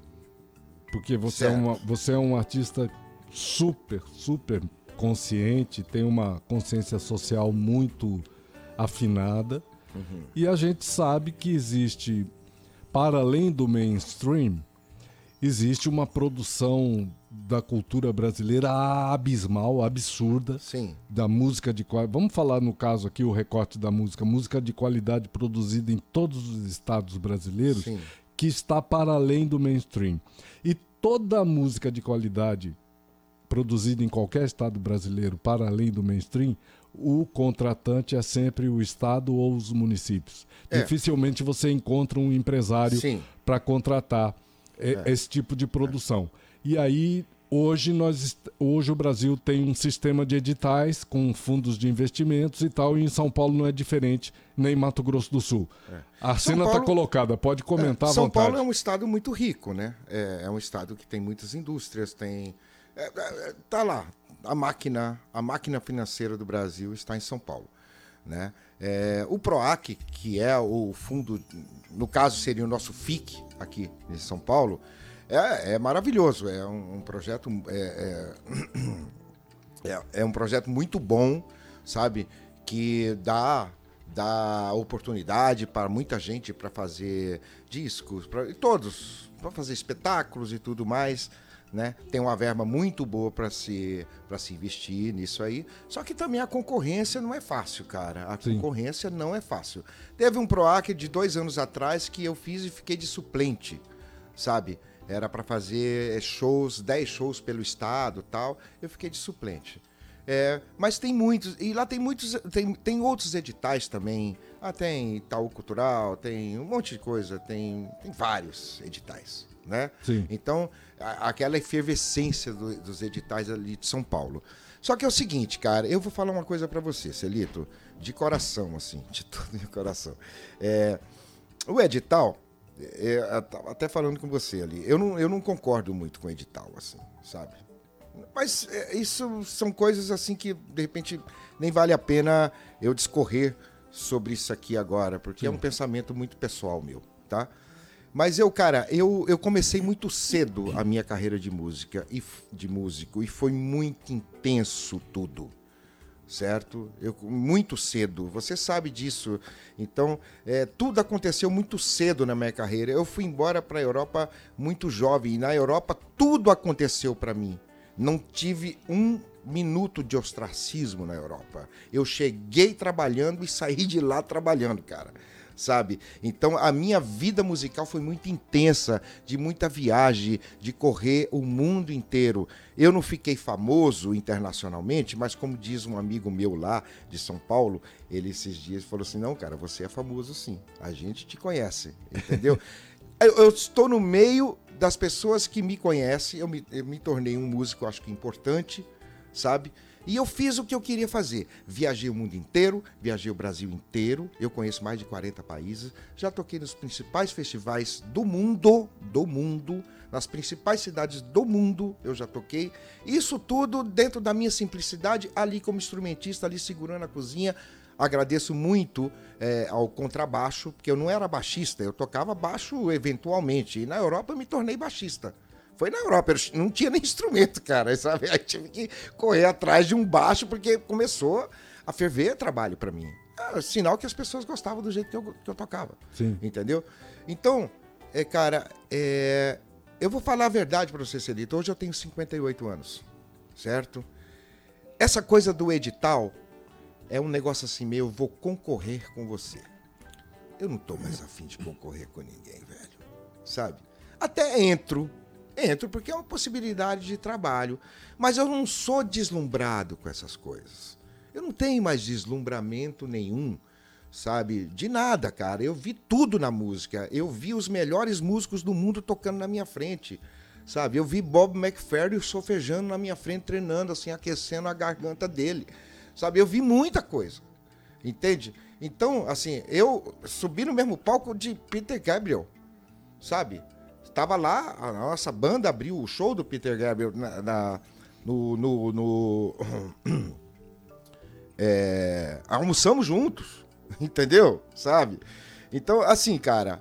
Speaker 1: Porque você é, uma, você é um artista super, super consciente, tem uma consciência social muito afinada.
Speaker 4: Uhum.
Speaker 1: E a gente sabe que existe, para além do mainstream, existe uma produção da cultura brasileira abismal, absurda
Speaker 4: Sim.
Speaker 1: da música de qualidade. Vamos falar no caso aqui o recorte da música, música de qualidade produzida em todos os estados brasileiros,
Speaker 4: Sim.
Speaker 1: que está para além do mainstream. E toda música de qualidade produzida em qualquer estado brasileiro para além do mainstream, o contratante é sempre o estado ou os municípios.
Speaker 4: É.
Speaker 1: Dificilmente você encontra um empresário para contratar e- esse tipo de produção. E aí hoje nós hoje o Brasil tem um sistema de editais com fundos de investimentos e tal, e em São Paulo não é diferente, nem em Mato Grosso do Sul. A cena está colocada, pode comentar à
Speaker 4: São. Paulo é um estado muito rico, né? É, é um estado que tem muitas indústrias, tem. é, é, é, tá lá. A máquina, a máquina financeira do Brasil está em São Paulo. Né? É, o PROAC, que é o fundo, no caso seria o nosso FIC aqui em São Paulo, é, é maravilhoso. É um, um projeto. é- é- [CLEARS THROAT] é, é um projeto muito bom, sabe? Que dá, dá oportunidade para muita gente para fazer discos, para todos, para fazer espetáculos e tudo mais. Né? Tem uma verba muito boa para se, pra se investir nisso aí. Só que também a concorrência não é fácil, cara. A
Speaker 1: Sim.
Speaker 4: concorrência não é fácil. Teve um PROAC de dois anos atrás que eu fiz e fiquei de suplente, sabe? Era para fazer shows, 10 shows pelo estado tal. Eu fiquei de suplente. É, mas tem muitos, e lá tem muitos, tem, tem outros editais também. Ah, tem Itaú Cultural, tem um monte de coisa, tem, tem vários editais, né?
Speaker 1: Sim.
Speaker 4: Então, a- aquela efervescência do- dos editais ali de São Paulo. Só que é o seguinte, cara, eu vou falar uma coisa pra você, Celito, de coração, assim, [LAUGHS] de todo meu coração. É, o edital, é, eu tava até falando com você ali, eu não, eu não concordo muito com o edital, assim, sabe? Mas é, isso são coisas assim que, de repente, nem vale a pena eu discorrer sobre isso aqui agora, porque é um pensamento muito pessoal meu, tá? Mas eu, cara, eu, eu comecei muito cedo a minha carreira de música e de músico e foi muito intenso tudo. Certo? Eu muito cedo. Você sabe disso. Então, é, tudo aconteceu muito cedo na minha carreira. Eu fui embora para a Europa muito jovem e na Europa tudo aconteceu para mim. Não tive um minuto de ostracismo na Europa. Eu cheguei trabalhando e saí de lá trabalhando, cara sabe? Então a minha vida musical foi muito intensa, de muita viagem, de correr o mundo inteiro. Eu não fiquei famoso internacionalmente, mas como diz um amigo meu lá de São Paulo, ele esses dias falou assim: "Não, cara, você é famoso sim. A gente te conhece", entendeu? [LAUGHS] eu, eu estou no meio das pessoas que me conhecem, eu me, eu me tornei um músico, acho que importante, sabe? E eu fiz o que eu queria fazer. Viajei o mundo inteiro, viajei o Brasil inteiro, eu conheço mais de 40 países, já toquei nos principais festivais do mundo, do mundo, nas principais cidades do mundo, eu já toquei. Isso tudo dentro da minha simplicidade, ali como instrumentista, ali segurando a cozinha. Agradeço muito eh, ao contrabaixo, porque eu não era baixista, eu tocava baixo eventualmente. E na Europa eu me tornei baixista. Foi na Europa, eu não tinha nem [LAUGHS] instrumento, cara, sabe? Aí tive que correr atrás de um baixo porque começou a ferver trabalho pra mim. É sinal que as pessoas gostavam do jeito que eu, que eu tocava.
Speaker 1: Sim.
Speaker 4: Entendeu? Então, é, cara, é, eu vou falar a verdade pra você, Celito. Hoje eu tenho 58 anos, certo? Essa coisa do edital é um negócio assim meio, eu vou concorrer com você. Eu não tô mais afim de concorrer com ninguém, velho. Sabe? Até entro, entro porque é uma possibilidade de trabalho, mas eu não sou deslumbrado com essas coisas. Eu não tenho mais deslumbramento nenhum, sabe? De nada, cara. Eu vi tudo na música. Eu vi os melhores músicos do mundo tocando na minha frente. Sabe? Eu vi Bob McFerrin solfejando na minha frente, treinando, assim, aquecendo a garganta dele. Sabe? Eu vi muita coisa. Entende? Então, assim, eu subi no mesmo palco de Peter Gabriel. Sabe? Estava lá, a nossa banda abriu o show do Peter Gabriel na, na- no, no, no, [CLEARS THROAT] é, almoçamos juntos, [LAUGHS] entendeu? Sabe? Então, assim, cara,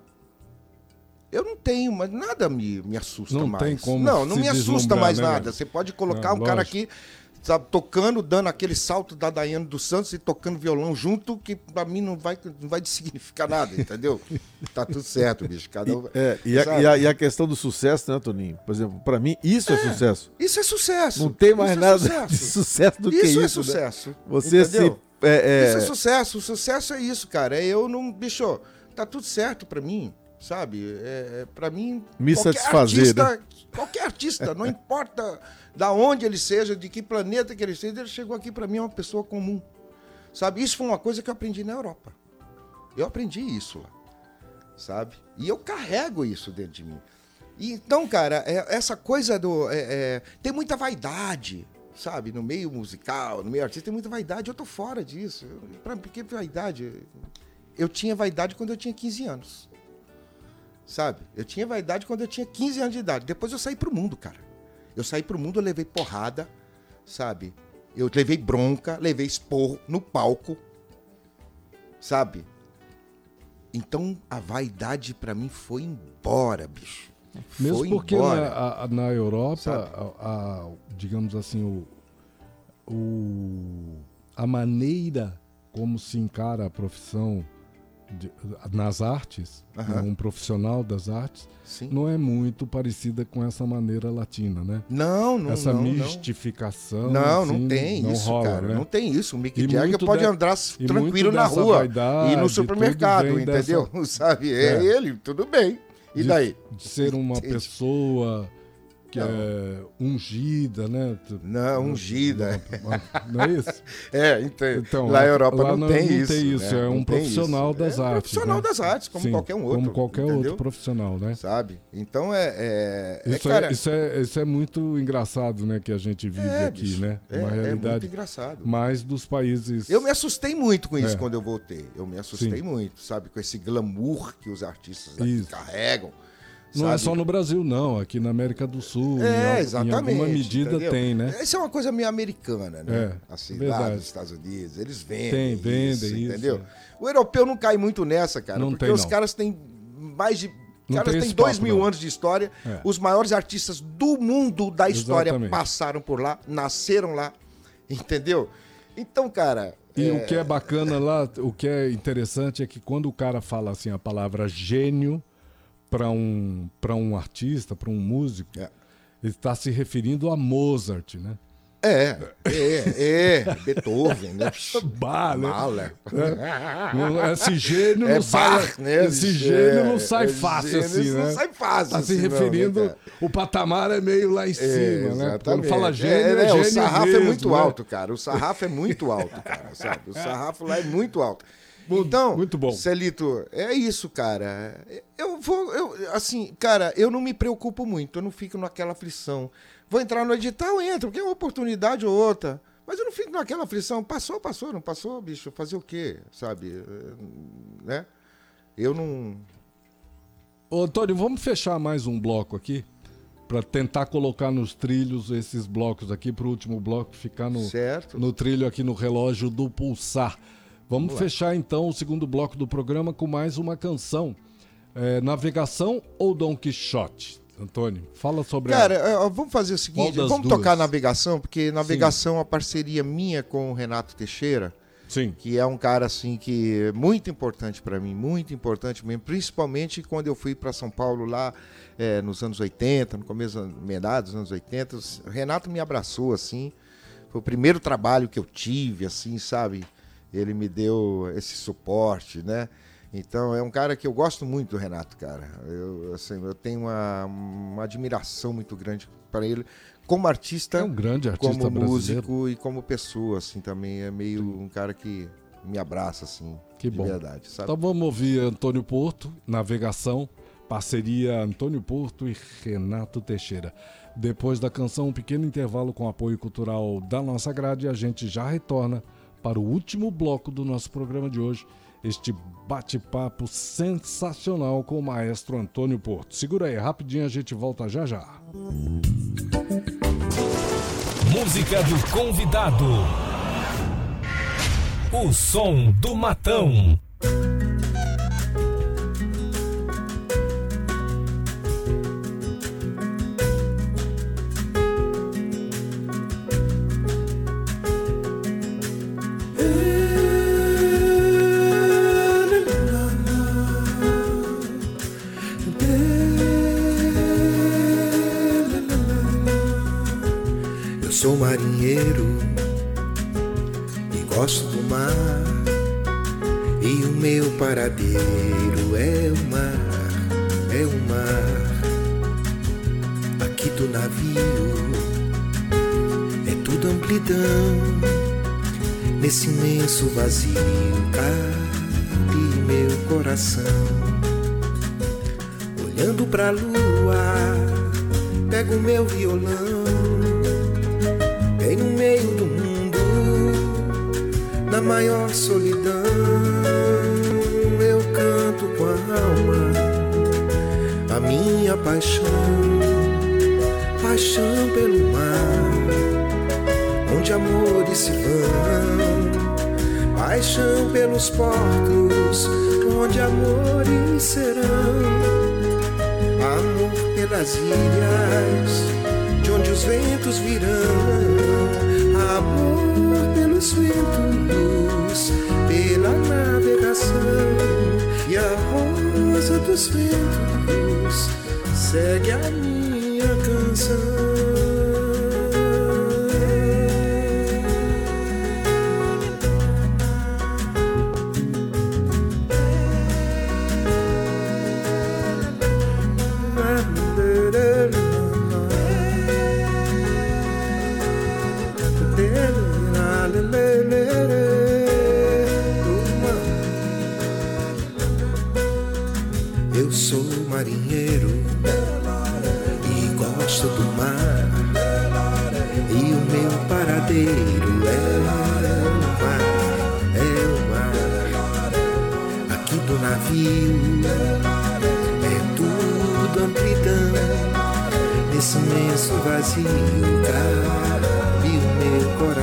Speaker 4: eu não tenho, mas nada me, me assusta
Speaker 1: Não
Speaker 4: mais.
Speaker 1: tem como
Speaker 4: não, não me assusta mais
Speaker 1: né,
Speaker 4: nada. Você pode colocar
Speaker 1: Não,
Speaker 4: um cara
Speaker 1: lógico.
Speaker 4: aqui, sabe, tocando, dando aquele salto da Daiane dos Santos e tocando violão junto, que pra mim não vai, não vai significar nada, entendeu? [LAUGHS] tá tudo certo, bicho. Cada um,
Speaker 2: É, e, a, e a- e a questão do sucesso, né, Toninho? Por exemplo, pra mim, isso é, sucesso.
Speaker 4: Isso é sucesso.
Speaker 2: Não tem mais
Speaker 4: Isso é
Speaker 2: nada
Speaker 4: sucesso.
Speaker 2: de [LAUGHS] sucesso do que
Speaker 4: isso
Speaker 2: isso.
Speaker 4: é
Speaker 2: né?
Speaker 4: sucesso.
Speaker 2: Você
Speaker 4: entendeu?
Speaker 2: se. é, é,
Speaker 4: Isso é sucesso. O sucesso é isso, cara. É eu não. Bicho, tá tudo certo pra mim, sabe? É, é, pra mim.
Speaker 2: Me
Speaker 4: qualquer
Speaker 2: satisfazer, né?
Speaker 4: artista, Qualquer artista, não importa da onde ele seja, de que planeta que ele seja, ele chegou aqui pra mim é uma pessoa comum. Sabe? Isso foi uma coisa que eu aprendi na Europa. Eu aprendi isso lá. Sabe? E eu carrego isso dentro de mim. E, então, cara, é- essa coisa do. é- é, tem muita vaidade, sabe? No meio musical, no meio artista, tem muita vaidade. Eu tô fora disso. Pra que vaidade? Eu tinha vaidade quando eu tinha 15 anos. Sabe? Eu tinha vaidade quando eu tinha 15 anos de idade. Depois eu saí pro mundo, cara. Eu saí pro mundo, eu levei porrada, sabe? Eu levei bronca, levei esporro no palco, sabe? Então a vaidade pra mim foi embora, bicho.
Speaker 1: Mesmo
Speaker 4: foi
Speaker 1: porque
Speaker 4: embora.
Speaker 1: na, na Europa, a- a- digamos assim, o, o- a maneira como se encara a profissão de- nas artes, um profissional das artes,
Speaker 4: Sim.
Speaker 1: não é muito parecida com essa maneira latina, né?
Speaker 4: Não, não,
Speaker 1: essa
Speaker 4: não,
Speaker 1: mistificação.
Speaker 4: Não,
Speaker 1: assim,
Speaker 4: não tem
Speaker 1: não
Speaker 4: isso,
Speaker 1: rola,
Speaker 4: cara.
Speaker 1: né?
Speaker 4: Não tem isso. O Mick
Speaker 1: E
Speaker 4: Jagger pode
Speaker 1: da-
Speaker 4: andar tranquilo na rua
Speaker 1: vaidade,
Speaker 4: e no supermercado,
Speaker 1: vem dessa-
Speaker 4: entendeu? [LAUGHS] Sabe? É,
Speaker 1: É.
Speaker 4: ele, tudo bem. E
Speaker 1: de-
Speaker 4: daí?
Speaker 1: De ser uma pessoa que
Speaker 4: Não.
Speaker 1: é ungida, né?
Speaker 4: Não, ungida.
Speaker 1: Não é isso? [LAUGHS]
Speaker 4: É, entendo.
Speaker 1: Então,
Speaker 4: lá na Europa
Speaker 1: lá
Speaker 4: não, tem isso.
Speaker 1: isso,
Speaker 4: né?
Speaker 1: é
Speaker 4: Não
Speaker 1: um
Speaker 4: tem
Speaker 1: profissional
Speaker 4: isso.
Speaker 1: das
Speaker 4: é um
Speaker 1: artes.
Speaker 4: profissional
Speaker 1: né?
Speaker 4: das artes, como
Speaker 1: Sim,
Speaker 4: qualquer um outro.
Speaker 1: Como qualquer
Speaker 4: entendeu?
Speaker 1: outro profissional, né?
Speaker 4: Sabe? Então é. é, é,
Speaker 1: Isso,
Speaker 4: cara,
Speaker 1: é, isso, é, isso é muito engraçado, né? Que a gente vive
Speaker 4: é,
Speaker 1: aqui,
Speaker 4: bicho,
Speaker 1: né?
Speaker 4: É,
Speaker 1: Uma
Speaker 4: é muito
Speaker 1: realidade
Speaker 4: engraçado.
Speaker 1: mais dos países.
Speaker 4: Eu me assustei muito com isso
Speaker 1: É.
Speaker 4: quando eu voltei. Eu me assustei
Speaker 1: Sim.
Speaker 4: muito, sabe? Com esse glamour que os artistas carregam.
Speaker 1: Não é
Speaker 4: sabe?
Speaker 1: só no Brasil, não. Aqui na América do Sul, em,
Speaker 4: É,
Speaker 1: al-
Speaker 4: exatamente.
Speaker 1: em alguma medida
Speaker 4: entendeu?
Speaker 1: tem, né?
Speaker 4: Isso é uma coisa meio americana, né?
Speaker 1: É,
Speaker 4: assim, lá
Speaker 1: verdade.
Speaker 4: dos Estados Unidos, eles vendem.
Speaker 1: Tem,
Speaker 4: isso,
Speaker 1: vendem isso,
Speaker 4: entendeu?
Speaker 1: é.
Speaker 4: O europeu não cai muito nessa, cara,
Speaker 1: Não
Speaker 4: porque
Speaker 1: tem,
Speaker 4: os
Speaker 1: não.
Speaker 4: caras têm mais de.
Speaker 1: Não
Speaker 4: caras têm dois
Speaker 1: papo,
Speaker 4: mil
Speaker 1: não.
Speaker 4: anos de história.
Speaker 1: É.
Speaker 4: Os maiores artistas do mundo da história
Speaker 1: Exatamente.
Speaker 4: passaram por lá, nasceram lá, [LAUGHS] entendeu? Então, cara.
Speaker 1: E
Speaker 4: é,
Speaker 1: o que é bacana lá, o que é interessante é que quando o cara fala assim a palavra gênio para um para um artista, para um músico,
Speaker 4: É.
Speaker 1: ele está se referindo a Mozart, né?
Speaker 4: É, é, é. Beethoven, né? [LAUGHS]
Speaker 1: Bah, né?
Speaker 4: Mahler.
Speaker 1: Não- Esse gênio
Speaker 4: É
Speaker 1: não sai,
Speaker 4: Bach, né?
Speaker 1: esse gênio
Speaker 4: É,
Speaker 1: não sai
Speaker 4: é,
Speaker 1: fácil assim,
Speaker 4: Não
Speaker 1: né?
Speaker 4: sai fácil.
Speaker 1: Tá se
Speaker 4: assim, não, né,
Speaker 1: referindo,
Speaker 4: cara?
Speaker 1: o patamar é meio lá em cima, né? Quando fala gênio, é,
Speaker 4: né,
Speaker 1: gênio
Speaker 4: O sarrafo
Speaker 1: mesmo,
Speaker 4: é muito
Speaker 1: né?
Speaker 4: alto, cara. O sarrafo é muito alto, cara, sabe? O sarrafo lá é muito alto. Então,
Speaker 1: muito bom.
Speaker 4: Celito, é isso, cara. Eu vou, eu, assim, cara, eu não me preocupo muito, eu não fico naquela aflição. Vou entrar no edital, entro, porque é uma oportunidade ou outra. Mas eu não fico naquela aflição. Passou, passou, não passou, bicho. Fazer o quê, sabe? Eh, Né? Eu não.
Speaker 1: Ô, Antônio, vamos fechar mais um bloco aqui para tentar colocar nos trilhos esses blocos aqui para o último bloco ficar no,
Speaker 4: Certo.
Speaker 1: no trilho aqui no relógio do pulsar. Vamos fechar então o segundo bloco do programa com mais uma canção. É, Navegação ou Dom Quixote? Antônio, fala sobre
Speaker 4: Cara,
Speaker 1: a...
Speaker 4: eh, vamos fazer o seguinte: vamos
Speaker 1: duas?
Speaker 4: tocar navegação, porque navegação é uma parceria minha com o Renato Teixeira.
Speaker 1: Sim,
Speaker 4: que é um cara assim que é muito importante para mim, muito importante mesmo, principalmente quando eu fui para São Paulo lá é, nos anos 80, no começo, meados dos anos 80, o Renato me abraçou assim, foi o primeiro trabalho que eu tive, assim, sabe? Ele me deu esse suporte, né? Então é um cara que eu gosto muito do Renato, cara. Eu, assim, eu tenho uma, uma admiração muito grande para ele como artista
Speaker 1: é um grande artista
Speaker 4: como
Speaker 1: brasileiro.
Speaker 4: músico e como pessoa, assim, também é meio um cara que me abraça, assim,
Speaker 1: Que
Speaker 4: de
Speaker 1: bom.
Speaker 4: verdade, sabe?
Speaker 1: Então vamos ouvir Antônio Porto, Navegação, parceria Antônio Porto e Renato Teixeira. Depois da canção, um pequeno intervalo com apoio cultural da nossa grade a gente já retorna para o último bloco do nosso programa de hoje, este bate-papo sensacional com o maestro Antônio Porto. Segura aí, rapidinho a gente volta já já.
Speaker 3: Música do convidado. O som do matão.
Speaker 4: Marinheiro e gosto do mar. E o meu paradeiro é o mar, é o mar. Aqui do navio é tudo amplidão. Nesse imenso vazio cabe meu coração. Olhando pra lua, pego meu violão maior solidão. Eu canto com a alma a minha paixão, paixão pelo mar, onde amores se vão, paixão pelos portos, onde amores serão. Amor pelas ilhas, de onde os ventos virão. Amor pelos ventos, pela navegação. E a rosa dos ventos segue a minha canção.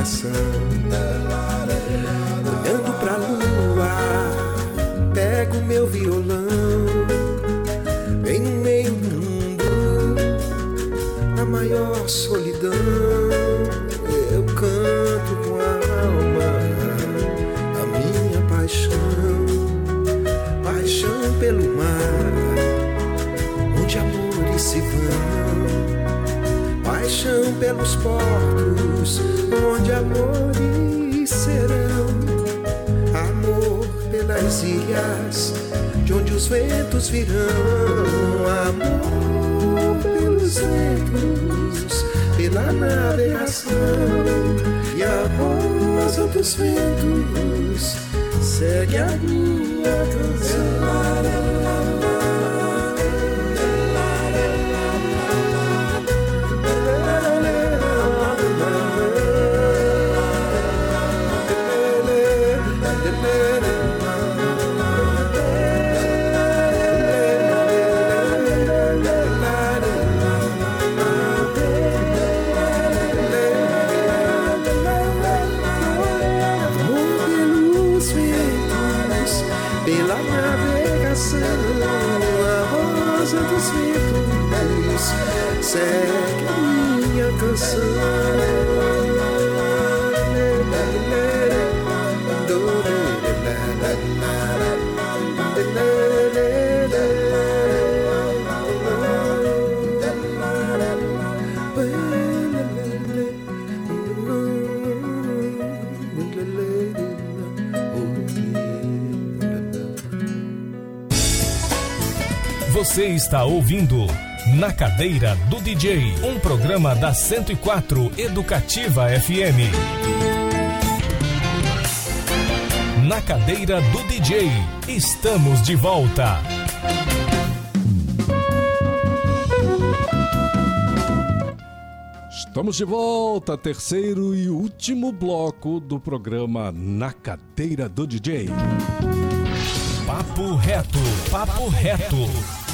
Speaker 4: Coração. Olhando pra lua, pego meu violão. No meio do mundo, na maior solidão. Eu canto com a alma a minha paixão, paixão pelo mar, onde amores se vão, paixão pelos onde amores serão, amor pelas ilhas, de onde os ventos virão, amor pelos ventos, pela navegação, e a rosa dos ventos segue a minha Amor
Speaker 3: Você está ouvindo Na Cadeira do DJ, um programa da 104 Educativa FM. Na Cadeira do DJ, estamos de volta.
Speaker 1: Estamos de volta, terceiro e último bloco do programa Na Cadeira do DJ.
Speaker 3: Papo reto, papo reto.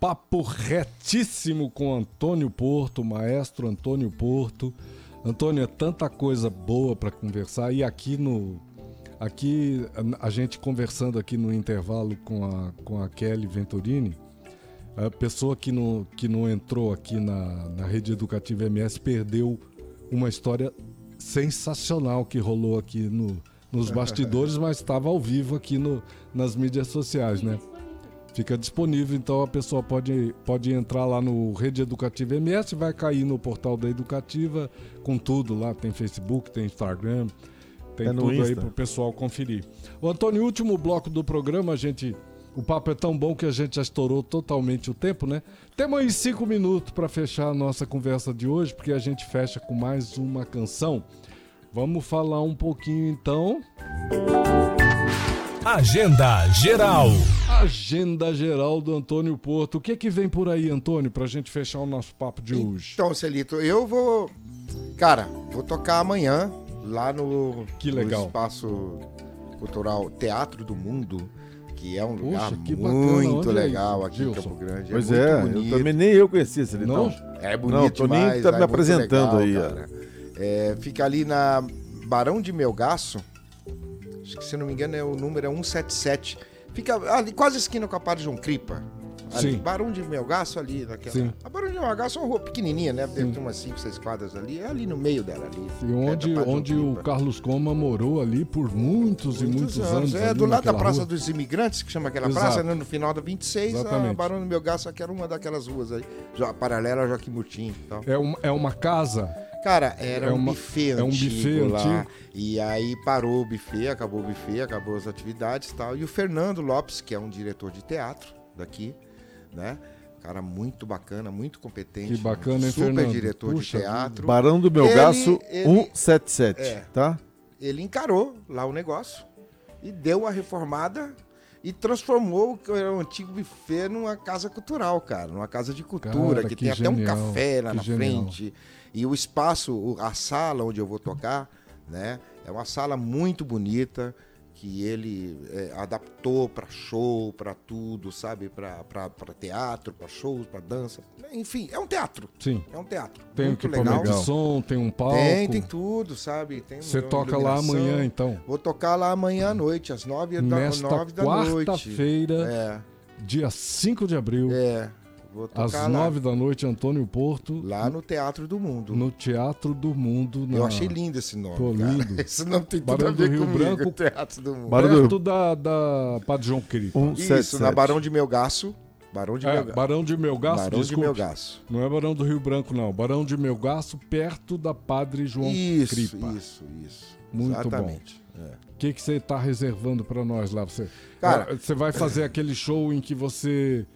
Speaker 1: Papo retíssimo com Antônio Porto, maestro Antônio Porto. Antônio, é tanta coisa boa para conversar e aqui no Aqui, a, gente conversando aqui no intervalo com a, com a Kelly Venturini, a pessoa que não, que não entrou aqui na, na rede educativa MS perdeu uma história sensacional que rolou aqui no, nos bastidores, mas estava ao vivo aqui no, nas mídias sociais, né? Fica disponível, então a pessoa pode, pode entrar lá no Rede Educativa MS, vai cair no portal da Educativa com tudo lá, tem Facebook, tem Instagram, tem
Speaker 2: É
Speaker 1: tudo aí
Speaker 2: Insta.
Speaker 1: pro pessoal conferir. O Antônio, último bloco do programa, a gente. O papo é tão bom que a gente já estourou totalmente o tempo, né? Temos aí cinco minutos para fechar a nossa conversa de hoje, porque a gente fecha com mais uma canção. Vamos falar um pouquinho então.
Speaker 3: Agenda Geral.
Speaker 1: Agenda geral do Antônio Porto. O que que vem por aí, Antônio, pra gente fechar o nosso papo de hoje?
Speaker 4: Então, Celito, eu vou. Cara, vou tocar amanhã lá no,
Speaker 1: Que
Speaker 4: no
Speaker 1: legal.
Speaker 4: Espaço Cultural Teatro do Mundo, que é um lugar
Speaker 1: Poxa,
Speaker 4: muito
Speaker 1: é
Speaker 4: legal
Speaker 1: isso,
Speaker 4: aqui em
Speaker 1: Gilson?
Speaker 4: Campo Grande.
Speaker 2: Pois
Speaker 4: muito
Speaker 2: é,
Speaker 4: bonito.
Speaker 2: eu também nem eu conhecia esse
Speaker 1: Não?
Speaker 2: Litão.
Speaker 4: É bonito
Speaker 2: Não, o Toninho
Speaker 4: demais,
Speaker 2: tá me
Speaker 4: é
Speaker 2: apresentando aí, ó.
Speaker 4: cara. É, fica ali na Barão de Melgaço. Que se não me engano é o número é 177. Fica ali quase esquina com a Padre João Cripa. Ali,
Speaker 1: Sim.
Speaker 4: Barão de Melgaço ali naquela.
Speaker 1: Sim.
Speaker 4: A Barão de Melgaço é uma rua pequenininha, né? Deve ter umas 5, 6 quadras ali. É ali no meio dela ali.
Speaker 1: E onde, onde o. Carlos Coma morou ali por muitos, e muitos anos.
Speaker 4: É,
Speaker 1: ali
Speaker 4: do lado da Praça
Speaker 1: rua.
Speaker 4: dos Imigrantes, que chama aquela
Speaker 1: Exato.
Speaker 4: praça, né? no final da 26,
Speaker 1: Exatamente.
Speaker 4: a Barão do Melgaço, que era uma daquelas ruas aí, paralela a Joaquim e tal.
Speaker 1: É uma, é uma casa.
Speaker 4: Cara, era
Speaker 1: É
Speaker 4: um
Speaker 1: uma-
Speaker 4: buffet
Speaker 1: é um
Speaker 4: antigo
Speaker 1: buffet
Speaker 4: lá.
Speaker 1: antigo.
Speaker 4: E aí parou o buffet, acabou o buffet, acabou as atividades e tal. E o Fernando Lopes, que é um diretor de teatro daqui, né? Cara muito bacana, muito competente.
Speaker 1: Que bacana, hein,
Speaker 4: Super
Speaker 1: Fernando?
Speaker 4: diretor
Speaker 1: Puxa
Speaker 4: de teatro.
Speaker 2: Barão do Melgaço
Speaker 4: Ele- ele-
Speaker 2: 177,
Speaker 4: É.
Speaker 2: tá?
Speaker 4: Ele encarou lá o negócio e deu uma reformada e transformou o que era um antigo buffet numa casa cultural, cara. Numa casa de cultura,
Speaker 1: Cara,
Speaker 4: que,
Speaker 1: que
Speaker 4: tem até um
Speaker 1: genial,
Speaker 4: café lá na
Speaker 1: genial.
Speaker 4: frente. E o espaço, a sala onde eu vou tocar, né? É uma sala muito bonita que ele é, adaptou para show, para tudo, sabe? Para teatro, para shows, para dança. Enfim, é um teatro.
Speaker 1: Sim.
Speaker 4: É um teatro.
Speaker 1: Tem um
Speaker 4: muito
Speaker 1: equipamento
Speaker 4: legal.
Speaker 1: de som, tem um palco.
Speaker 4: Tem, tem tudo, sabe? Tem
Speaker 1: Você toca lá amanhã, então.
Speaker 4: Vou tocar lá amanhã à noite, às nove da,
Speaker 1: Nesta
Speaker 4: nove da noite.
Speaker 1: quarta-feira, dia 5 de abril,
Speaker 4: É, é. Vou tocar
Speaker 1: às 9 da noite, Antônio Porto,
Speaker 4: lá no Teatro do Mundo.
Speaker 1: no Teatro do Mundo. Na...
Speaker 4: Eu achei lindo esse nome.
Speaker 1: Pô, lindo.
Speaker 4: Esse nome tem tudo
Speaker 1: Barão
Speaker 4: a
Speaker 1: do
Speaker 4: ver
Speaker 1: Rio
Speaker 4: comigo.
Speaker 1: Branco.
Speaker 4: Teatro do Mundo.
Speaker 2: Barão do-
Speaker 1: Perto da, da Padre João Cripa.
Speaker 2: 177.
Speaker 4: Isso, na Barão de Melgaço. Barão de
Speaker 1: É,
Speaker 4: Melgaço.
Speaker 1: Barão de Melgaço,
Speaker 4: Barão de
Speaker 1: desculpe.
Speaker 4: Melgaço.
Speaker 1: Não é Barão do Rio Branco, não. Barão de Melgaço, perto da Padre João
Speaker 4: Isso,
Speaker 1: Cripa.
Speaker 4: isso, isso.
Speaker 1: Muito bom.
Speaker 4: Exatamente. É.
Speaker 1: O que que você está reservando para nós lá? Você,
Speaker 4: Cara-
Speaker 1: Ah, você vai fazer aquele show em que você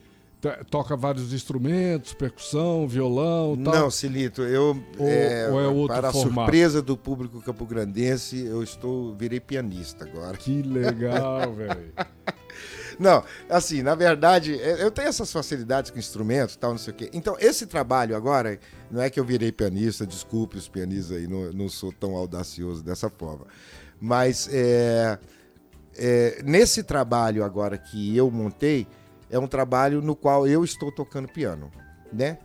Speaker 1: toca vários instrumentos, percussão, violão tal?
Speaker 4: Não, Silito, eu
Speaker 1: Ou-
Speaker 4: é,
Speaker 1: ou é outro
Speaker 4: para a
Speaker 1: formato?
Speaker 4: surpresa do público campograndense, eu estou virei pianista agora.
Speaker 1: Que legal, [LAUGHS] velho.
Speaker 4: Não, assim, na verdade, é, eu tenho essas facilidades com instrumentos tal, não sei o quê. Então, esse trabalho agora, não é que eu virei pianista, desculpe os pianistas aí, não, não sou tão audacioso dessa forma. Mas é, é, nesse trabalho agora que eu montei, é um trabalho no qual eu estou tocando piano, né?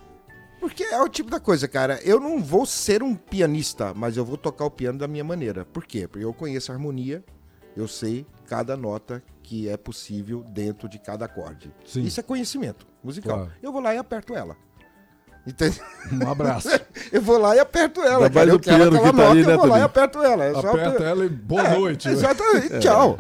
Speaker 4: Porque é o tipo da coisa, cara. Eu não vou ser um pianista, mas eu vou tocar o piano da minha maneira. Por quê? Porque eu conheço a harmonia, eu sei cada nota que é possível dentro de cada acorde.
Speaker 1: Sim.
Speaker 4: Isso é conhecimento musical.
Speaker 1: Claro.
Speaker 4: Eu vou lá e aperto ela. Entende?
Speaker 1: Um abraço. [LAUGHS]
Speaker 4: Eu vou lá e aperto ela.
Speaker 2: Ainda
Speaker 4: cara.
Speaker 2: mais
Speaker 4: Eu
Speaker 2: o
Speaker 4: quero
Speaker 2: piano que tá
Speaker 4: nota,
Speaker 2: ali,
Speaker 4: eu
Speaker 2: né,
Speaker 4: vou lá e aperto ela. É só
Speaker 1: Aperta
Speaker 4: aper-
Speaker 1: ela e boa [LAUGHS]
Speaker 4: É,
Speaker 1: noite. né?
Speaker 4: Exatamente, tchau.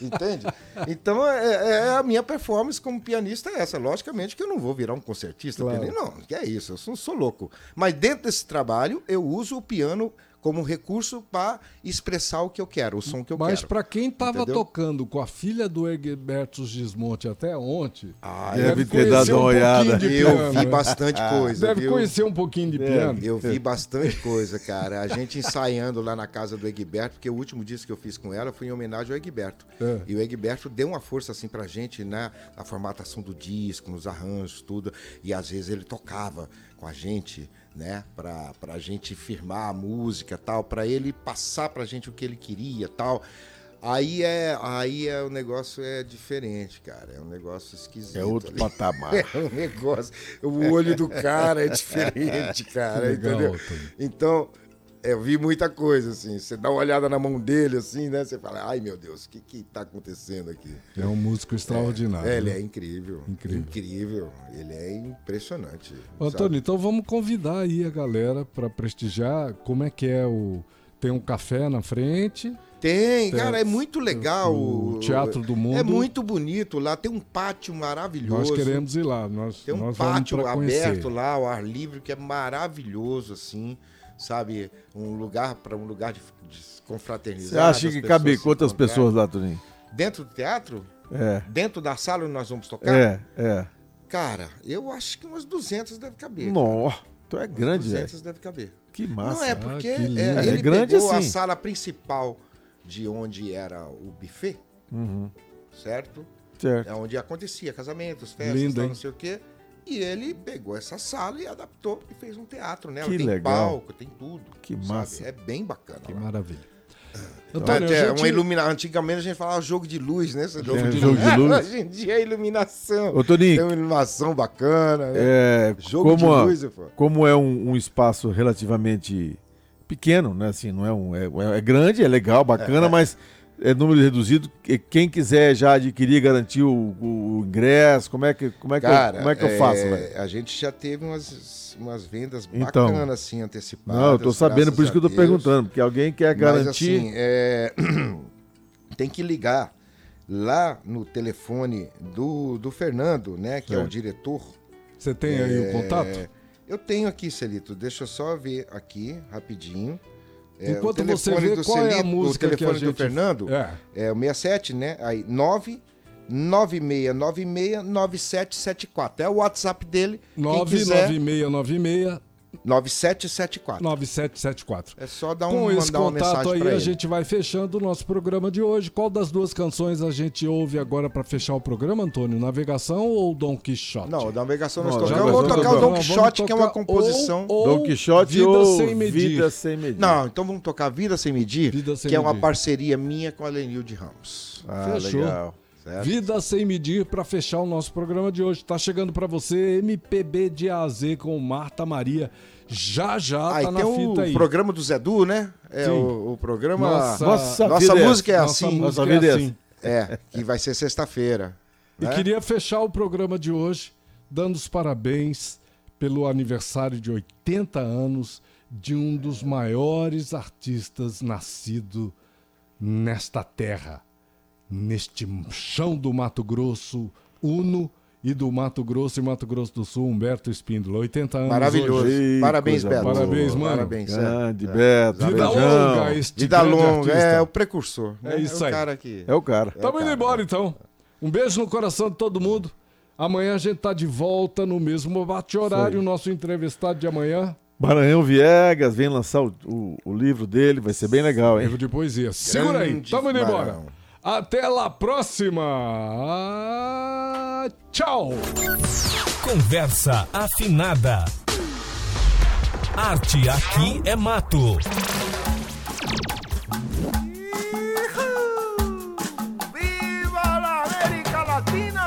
Speaker 4: Entende? Então, é, é a minha performance como pianista é essa. Logicamente que eu não vou virar um concertista.
Speaker 1: Claro.
Speaker 4: pianista, Não, que é isso, eu sou, sou louco. Mas dentro desse trabalho, eu uso o piano como recurso para expressar o que eu quero, o som que eu
Speaker 1: Mas
Speaker 4: quero.
Speaker 1: para quem tava
Speaker 4: Entendeu?
Speaker 1: tocando com a filha do Egberto Gismonte até ontem,
Speaker 4: Ah,
Speaker 2: Deve ter
Speaker 1: conhecer
Speaker 2: dado uma
Speaker 1: pouquinho
Speaker 2: olhada.
Speaker 4: eu
Speaker 1: piano,
Speaker 4: vi
Speaker 1: né?
Speaker 4: bastante coisa.
Speaker 1: Deve
Speaker 4: viu?
Speaker 1: conhecer um pouquinho de
Speaker 2: É.
Speaker 1: piano.
Speaker 4: Eu vi bastante coisa, cara. A gente ensaiando lá na casa do Egberto, porque o último disco que eu fiz com ela foi em homenagem ao Egberto.
Speaker 1: É.
Speaker 4: E o Egberto deu uma força assim pra gente na, na formatação do disco, nos arranjos, tudo. E às vezes ele tocava com a gente, né, pra, pra gente firmar a música tal, pra ele passar pra gente o que ele queria tal. Aí é, aí é o negócio é diferente, cara. É um negócio esquisito.
Speaker 2: É outro
Speaker 4: ali.
Speaker 2: patamar. [LAUGHS]
Speaker 4: É um negócio. O olho do cara é diferente, [LAUGHS] cara.
Speaker 1: Legal,
Speaker 4: entendeu? Então, eu vi muita coisa, assim. Você dá uma olhada na mão dele, assim, né? Você fala, ai meu Deus, o que que tá acontecendo aqui?
Speaker 1: É um músico extraordinário.
Speaker 4: É, ele
Speaker 1: né?
Speaker 4: é incrível.
Speaker 1: Incrível.
Speaker 4: Incrível. Ele é impressionante.
Speaker 1: Ô? Antônio, então vamos convidar aí a galera para prestigiar. Como é que é o. Tem um café na frente,
Speaker 4: Tem,
Speaker 1: Tem
Speaker 4: cara, é muito legal.
Speaker 1: o Teatro do Mundo.
Speaker 4: É muito bonito lá, tem um pátio maravilhoso.
Speaker 1: nós queremos ir lá. Nós,
Speaker 4: Tem um pátio aberto lá, ao ar livre, que é maravilhoso, assim, sabe? Um lugar para um lugar de, de confraternizar.
Speaker 2: Você acha que cabe quantas pessoas lá, Toninho?
Speaker 4: Dentro do teatro?
Speaker 2: É.
Speaker 4: Dentro da sala onde nós vamos tocar?
Speaker 2: É, é.
Speaker 4: Cara, eu acho que umas 200 deve caber.
Speaker 2: Nó, tu é grande, velho.
Speaker 4: 200 deve caber.
Speaker 2: Que massa.
Speaker 4: Não é porque
Speaker 1: que lindo.
Speaker 4: é,
Speaker 2: É
Speaker 4: ele
Speaker 2: grande
Speaker 4: pegou a
Speaker 2: assim.
Speaker 4: sala principal de onde era o buffet,
Speaker 2: Uhum,
Speaker 4: certo?
Speaker 2: certo.
Speaker 4: É onde acontecia casamentos, festas,
Speaker 1: Lindo,
Speaker 4: tal, não sei o quê. E ele pegou essa sala e adaptou e fez um teatro, né?
Speaker 2: Que
Speaker 4: tem
Speaker 2: legal.
Speaker 4: palco, tem tudo.
Speaker 2: Que
Speaker 4: sabe?
Speaker 2: massa.
Speaker 4: É bem bacana.
Speaker 1: Que
Speaker 4: lá.
Speaker 1: maravilha. Antônio, gente-
Speaker 4: uma ilumina... Antigamente a gente falava jogo de luz, né? Esse
Speaker 2: É, jogo de luz. [LAUGHS]
Speaker 4: Hoje em dia é iluminação.
Speaker 2: Ô, Toninho,
Speaker 4: Tem uma iluminação bacana, né?
Speaker 2: é,
Speaker 4: Jogo
Speaker 2: como,
Speaker 4: de luz, pô.
Speaker 2: como é um, um espaço relativamente pequeno, né? Assim, não é um. É, é grande, é legal, bacana, mas é número reduzido. Quem quiser já adquirir, garantir o, o ingresso, como é que, como é que,
Speaker 4: Cara,
Speaker 2: eu, como é que eu faço,
Speaker 4: é,
Speaker 2: velho?
Speaker 4: A gente já teve umas, umas vendas
Speaker 2: Então.
Speaker 4: bacanas, assim, antecipadas.
Speaker 2: Não, eu tô sabendo, por isso que eu tô
Speaker 4: Deus.
Speaker 2: perguntando, porque alguém quer
Speaker 4: Mas,
Speaker 2: garantir.
Speaker 4: assim, é, [CLEARS THROAT] tem que ligar lá no telefone do, do Fernando, né? Que é o
Speaker 1: Certo.
Speaker 4: diretor.
Speaker 1: Você tem aí o
Speaker 4: É,
Speaker 1: contato?
Speaker 4: Eu tenho aqui, Celito. Deixa eu só ver aqui, rapidinho. É,
Speaker 1: Enquanto você
Speaker 4: telefone
Speaker 1: vê qual é a
Speaker 4: Celito,
Speaker 1: música
Speaker 4: o
Speaker 1: que a
Speaker 4: telefone do
Speaker 1: gente-
Speaker 4: Fernando
Speaker 1: É.
Speaker 4: é o 67, né? Aí, 9 96969774. É o WhatsApp dele. Quem quiser,
Speaker 1: 99696
Speaker 4: 9774.
Speaker 1: 9774.
Speaker 4: É só dar um,
Speaker 1: Com esse
Speaker 4: mandar uma
Speaker 1: contato
Speaker 4: mensagem
Speaker 1: aí, a gente vai fechando o nosso programa de hoje. Qual das duas canções a gente ouve agora pra fechar o programa, Antônio? Navegação ou Dom Quixote?
Speaker 4: Não, navegação nós
Speaker 2: Não,
Speaker 4: tocamos. Eu vou
Speaker 2: vamos
Speaker 4: tocar o. Don Quixote, que é uma composição.
Speaker 1: ou-
Speaker 2: Dom Quixote
Speaker 1: Vida
Speaker 2: ou
Speaker 1: Sem Medir.
Speaker 2: Vida Sem Medir?
Speaker 4: Não, então vamos tocar Vida Sem Medir,
Speaker 1: Vida Sem
Speaker 4: que é uma
Speaker 1: Medir.
Speaker 4: parceria minha com a Lenilde Ramos.
Speaker 2: Ah,
Speaker 1: Fechou.
Speaker 2: legal.
Speaker 4: Certo?
Speaker 1: Vida Sem Medir pra fechar o nosso programa de hoje. Tá chegando pra você MPB de A a Z com Marta Maria. Já já
Speaker 4: Aí
Speaker 1: tá na
Speaker 4: tem
Speaker 1: fita
Speaker 4: o
Speaker 1: aí.
Speaker 4: programa do Zedu, né? É
Speaker 1: Sim.
Speaker 4: o, o programa.
Speaker 1: Nossa,
Speaker 2: Nossa,
Speaker 4: Nossa
Speaker 2: é
Speaker 4: música é
Speaker 1: nossa
Speaker 4: assim.
Speaker 1: música
Speaker 2: Nossa
Speaker 1: é
Speaker 2: vida é
Speaker 1: assim.
Speaker 2: assim.
Speaker 4: É, que vai ser sexta-feira.
Speaker 1: E
Speaker 4: né?
Speaker 1: queria fechar o programa de hoje dando os parabéns pelo aniversário de 80 anos de um dos maiores artistas nascido nesta terra, neste chão do Mato Grosso, Uno e do Mato Grosso e Mato Grosso do Sul, Humberto Espíndola. 80 anos.
Speaker 4: Maravilhoso.
Speaker 1: hoje.
Speaker 4: Parabéns, Beto.
Speaker 1: Parabéns, mano.
Speaker 4: Parabéns, é.
Speaker 2: Grande,
Speaker 4: É.
Speaker 2: Beto.
Speaker 1: Vida
Speaker 2: beijão.
Speaker 1: longa, este
Speaker 4: Vida
Speaker 1: grande
Speaker 4: longa,
Speaker 1: artista.
Speaker 4: é o precursor. né?
Speaker 1: É isso
Speaker 4: o
Speaker 1: aí.
Speaker 4: cara que.
Speaker 2: É o cara.
Speaker 1: Tamo indo embora então. Um beijo no coração de todo mundo. Amanhã a gente tá de volta no mesmo bate-horário. O nosso entrevistado de amanhã,
Speaker 2: Maranhão Viegas vem lançar o, o- o livro dele, vai ser bem legal, hein?
Speaker 1: livro de poesia. Segura aí, tamo indo embora. Até lá próxima. Tchau.
Speaker 3: Conversa afinada. Arte aqui é mato.
Speaker 5: ¡Viva la América Latina!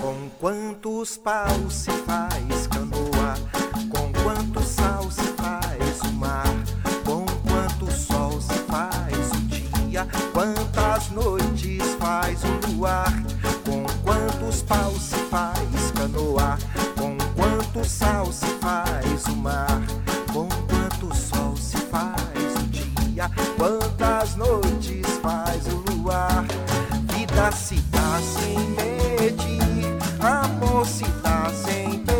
Speaker 5: Com quantos paus se Quantas noites faz o luar? Vida se dá sem medir, amor se dá sem pedir.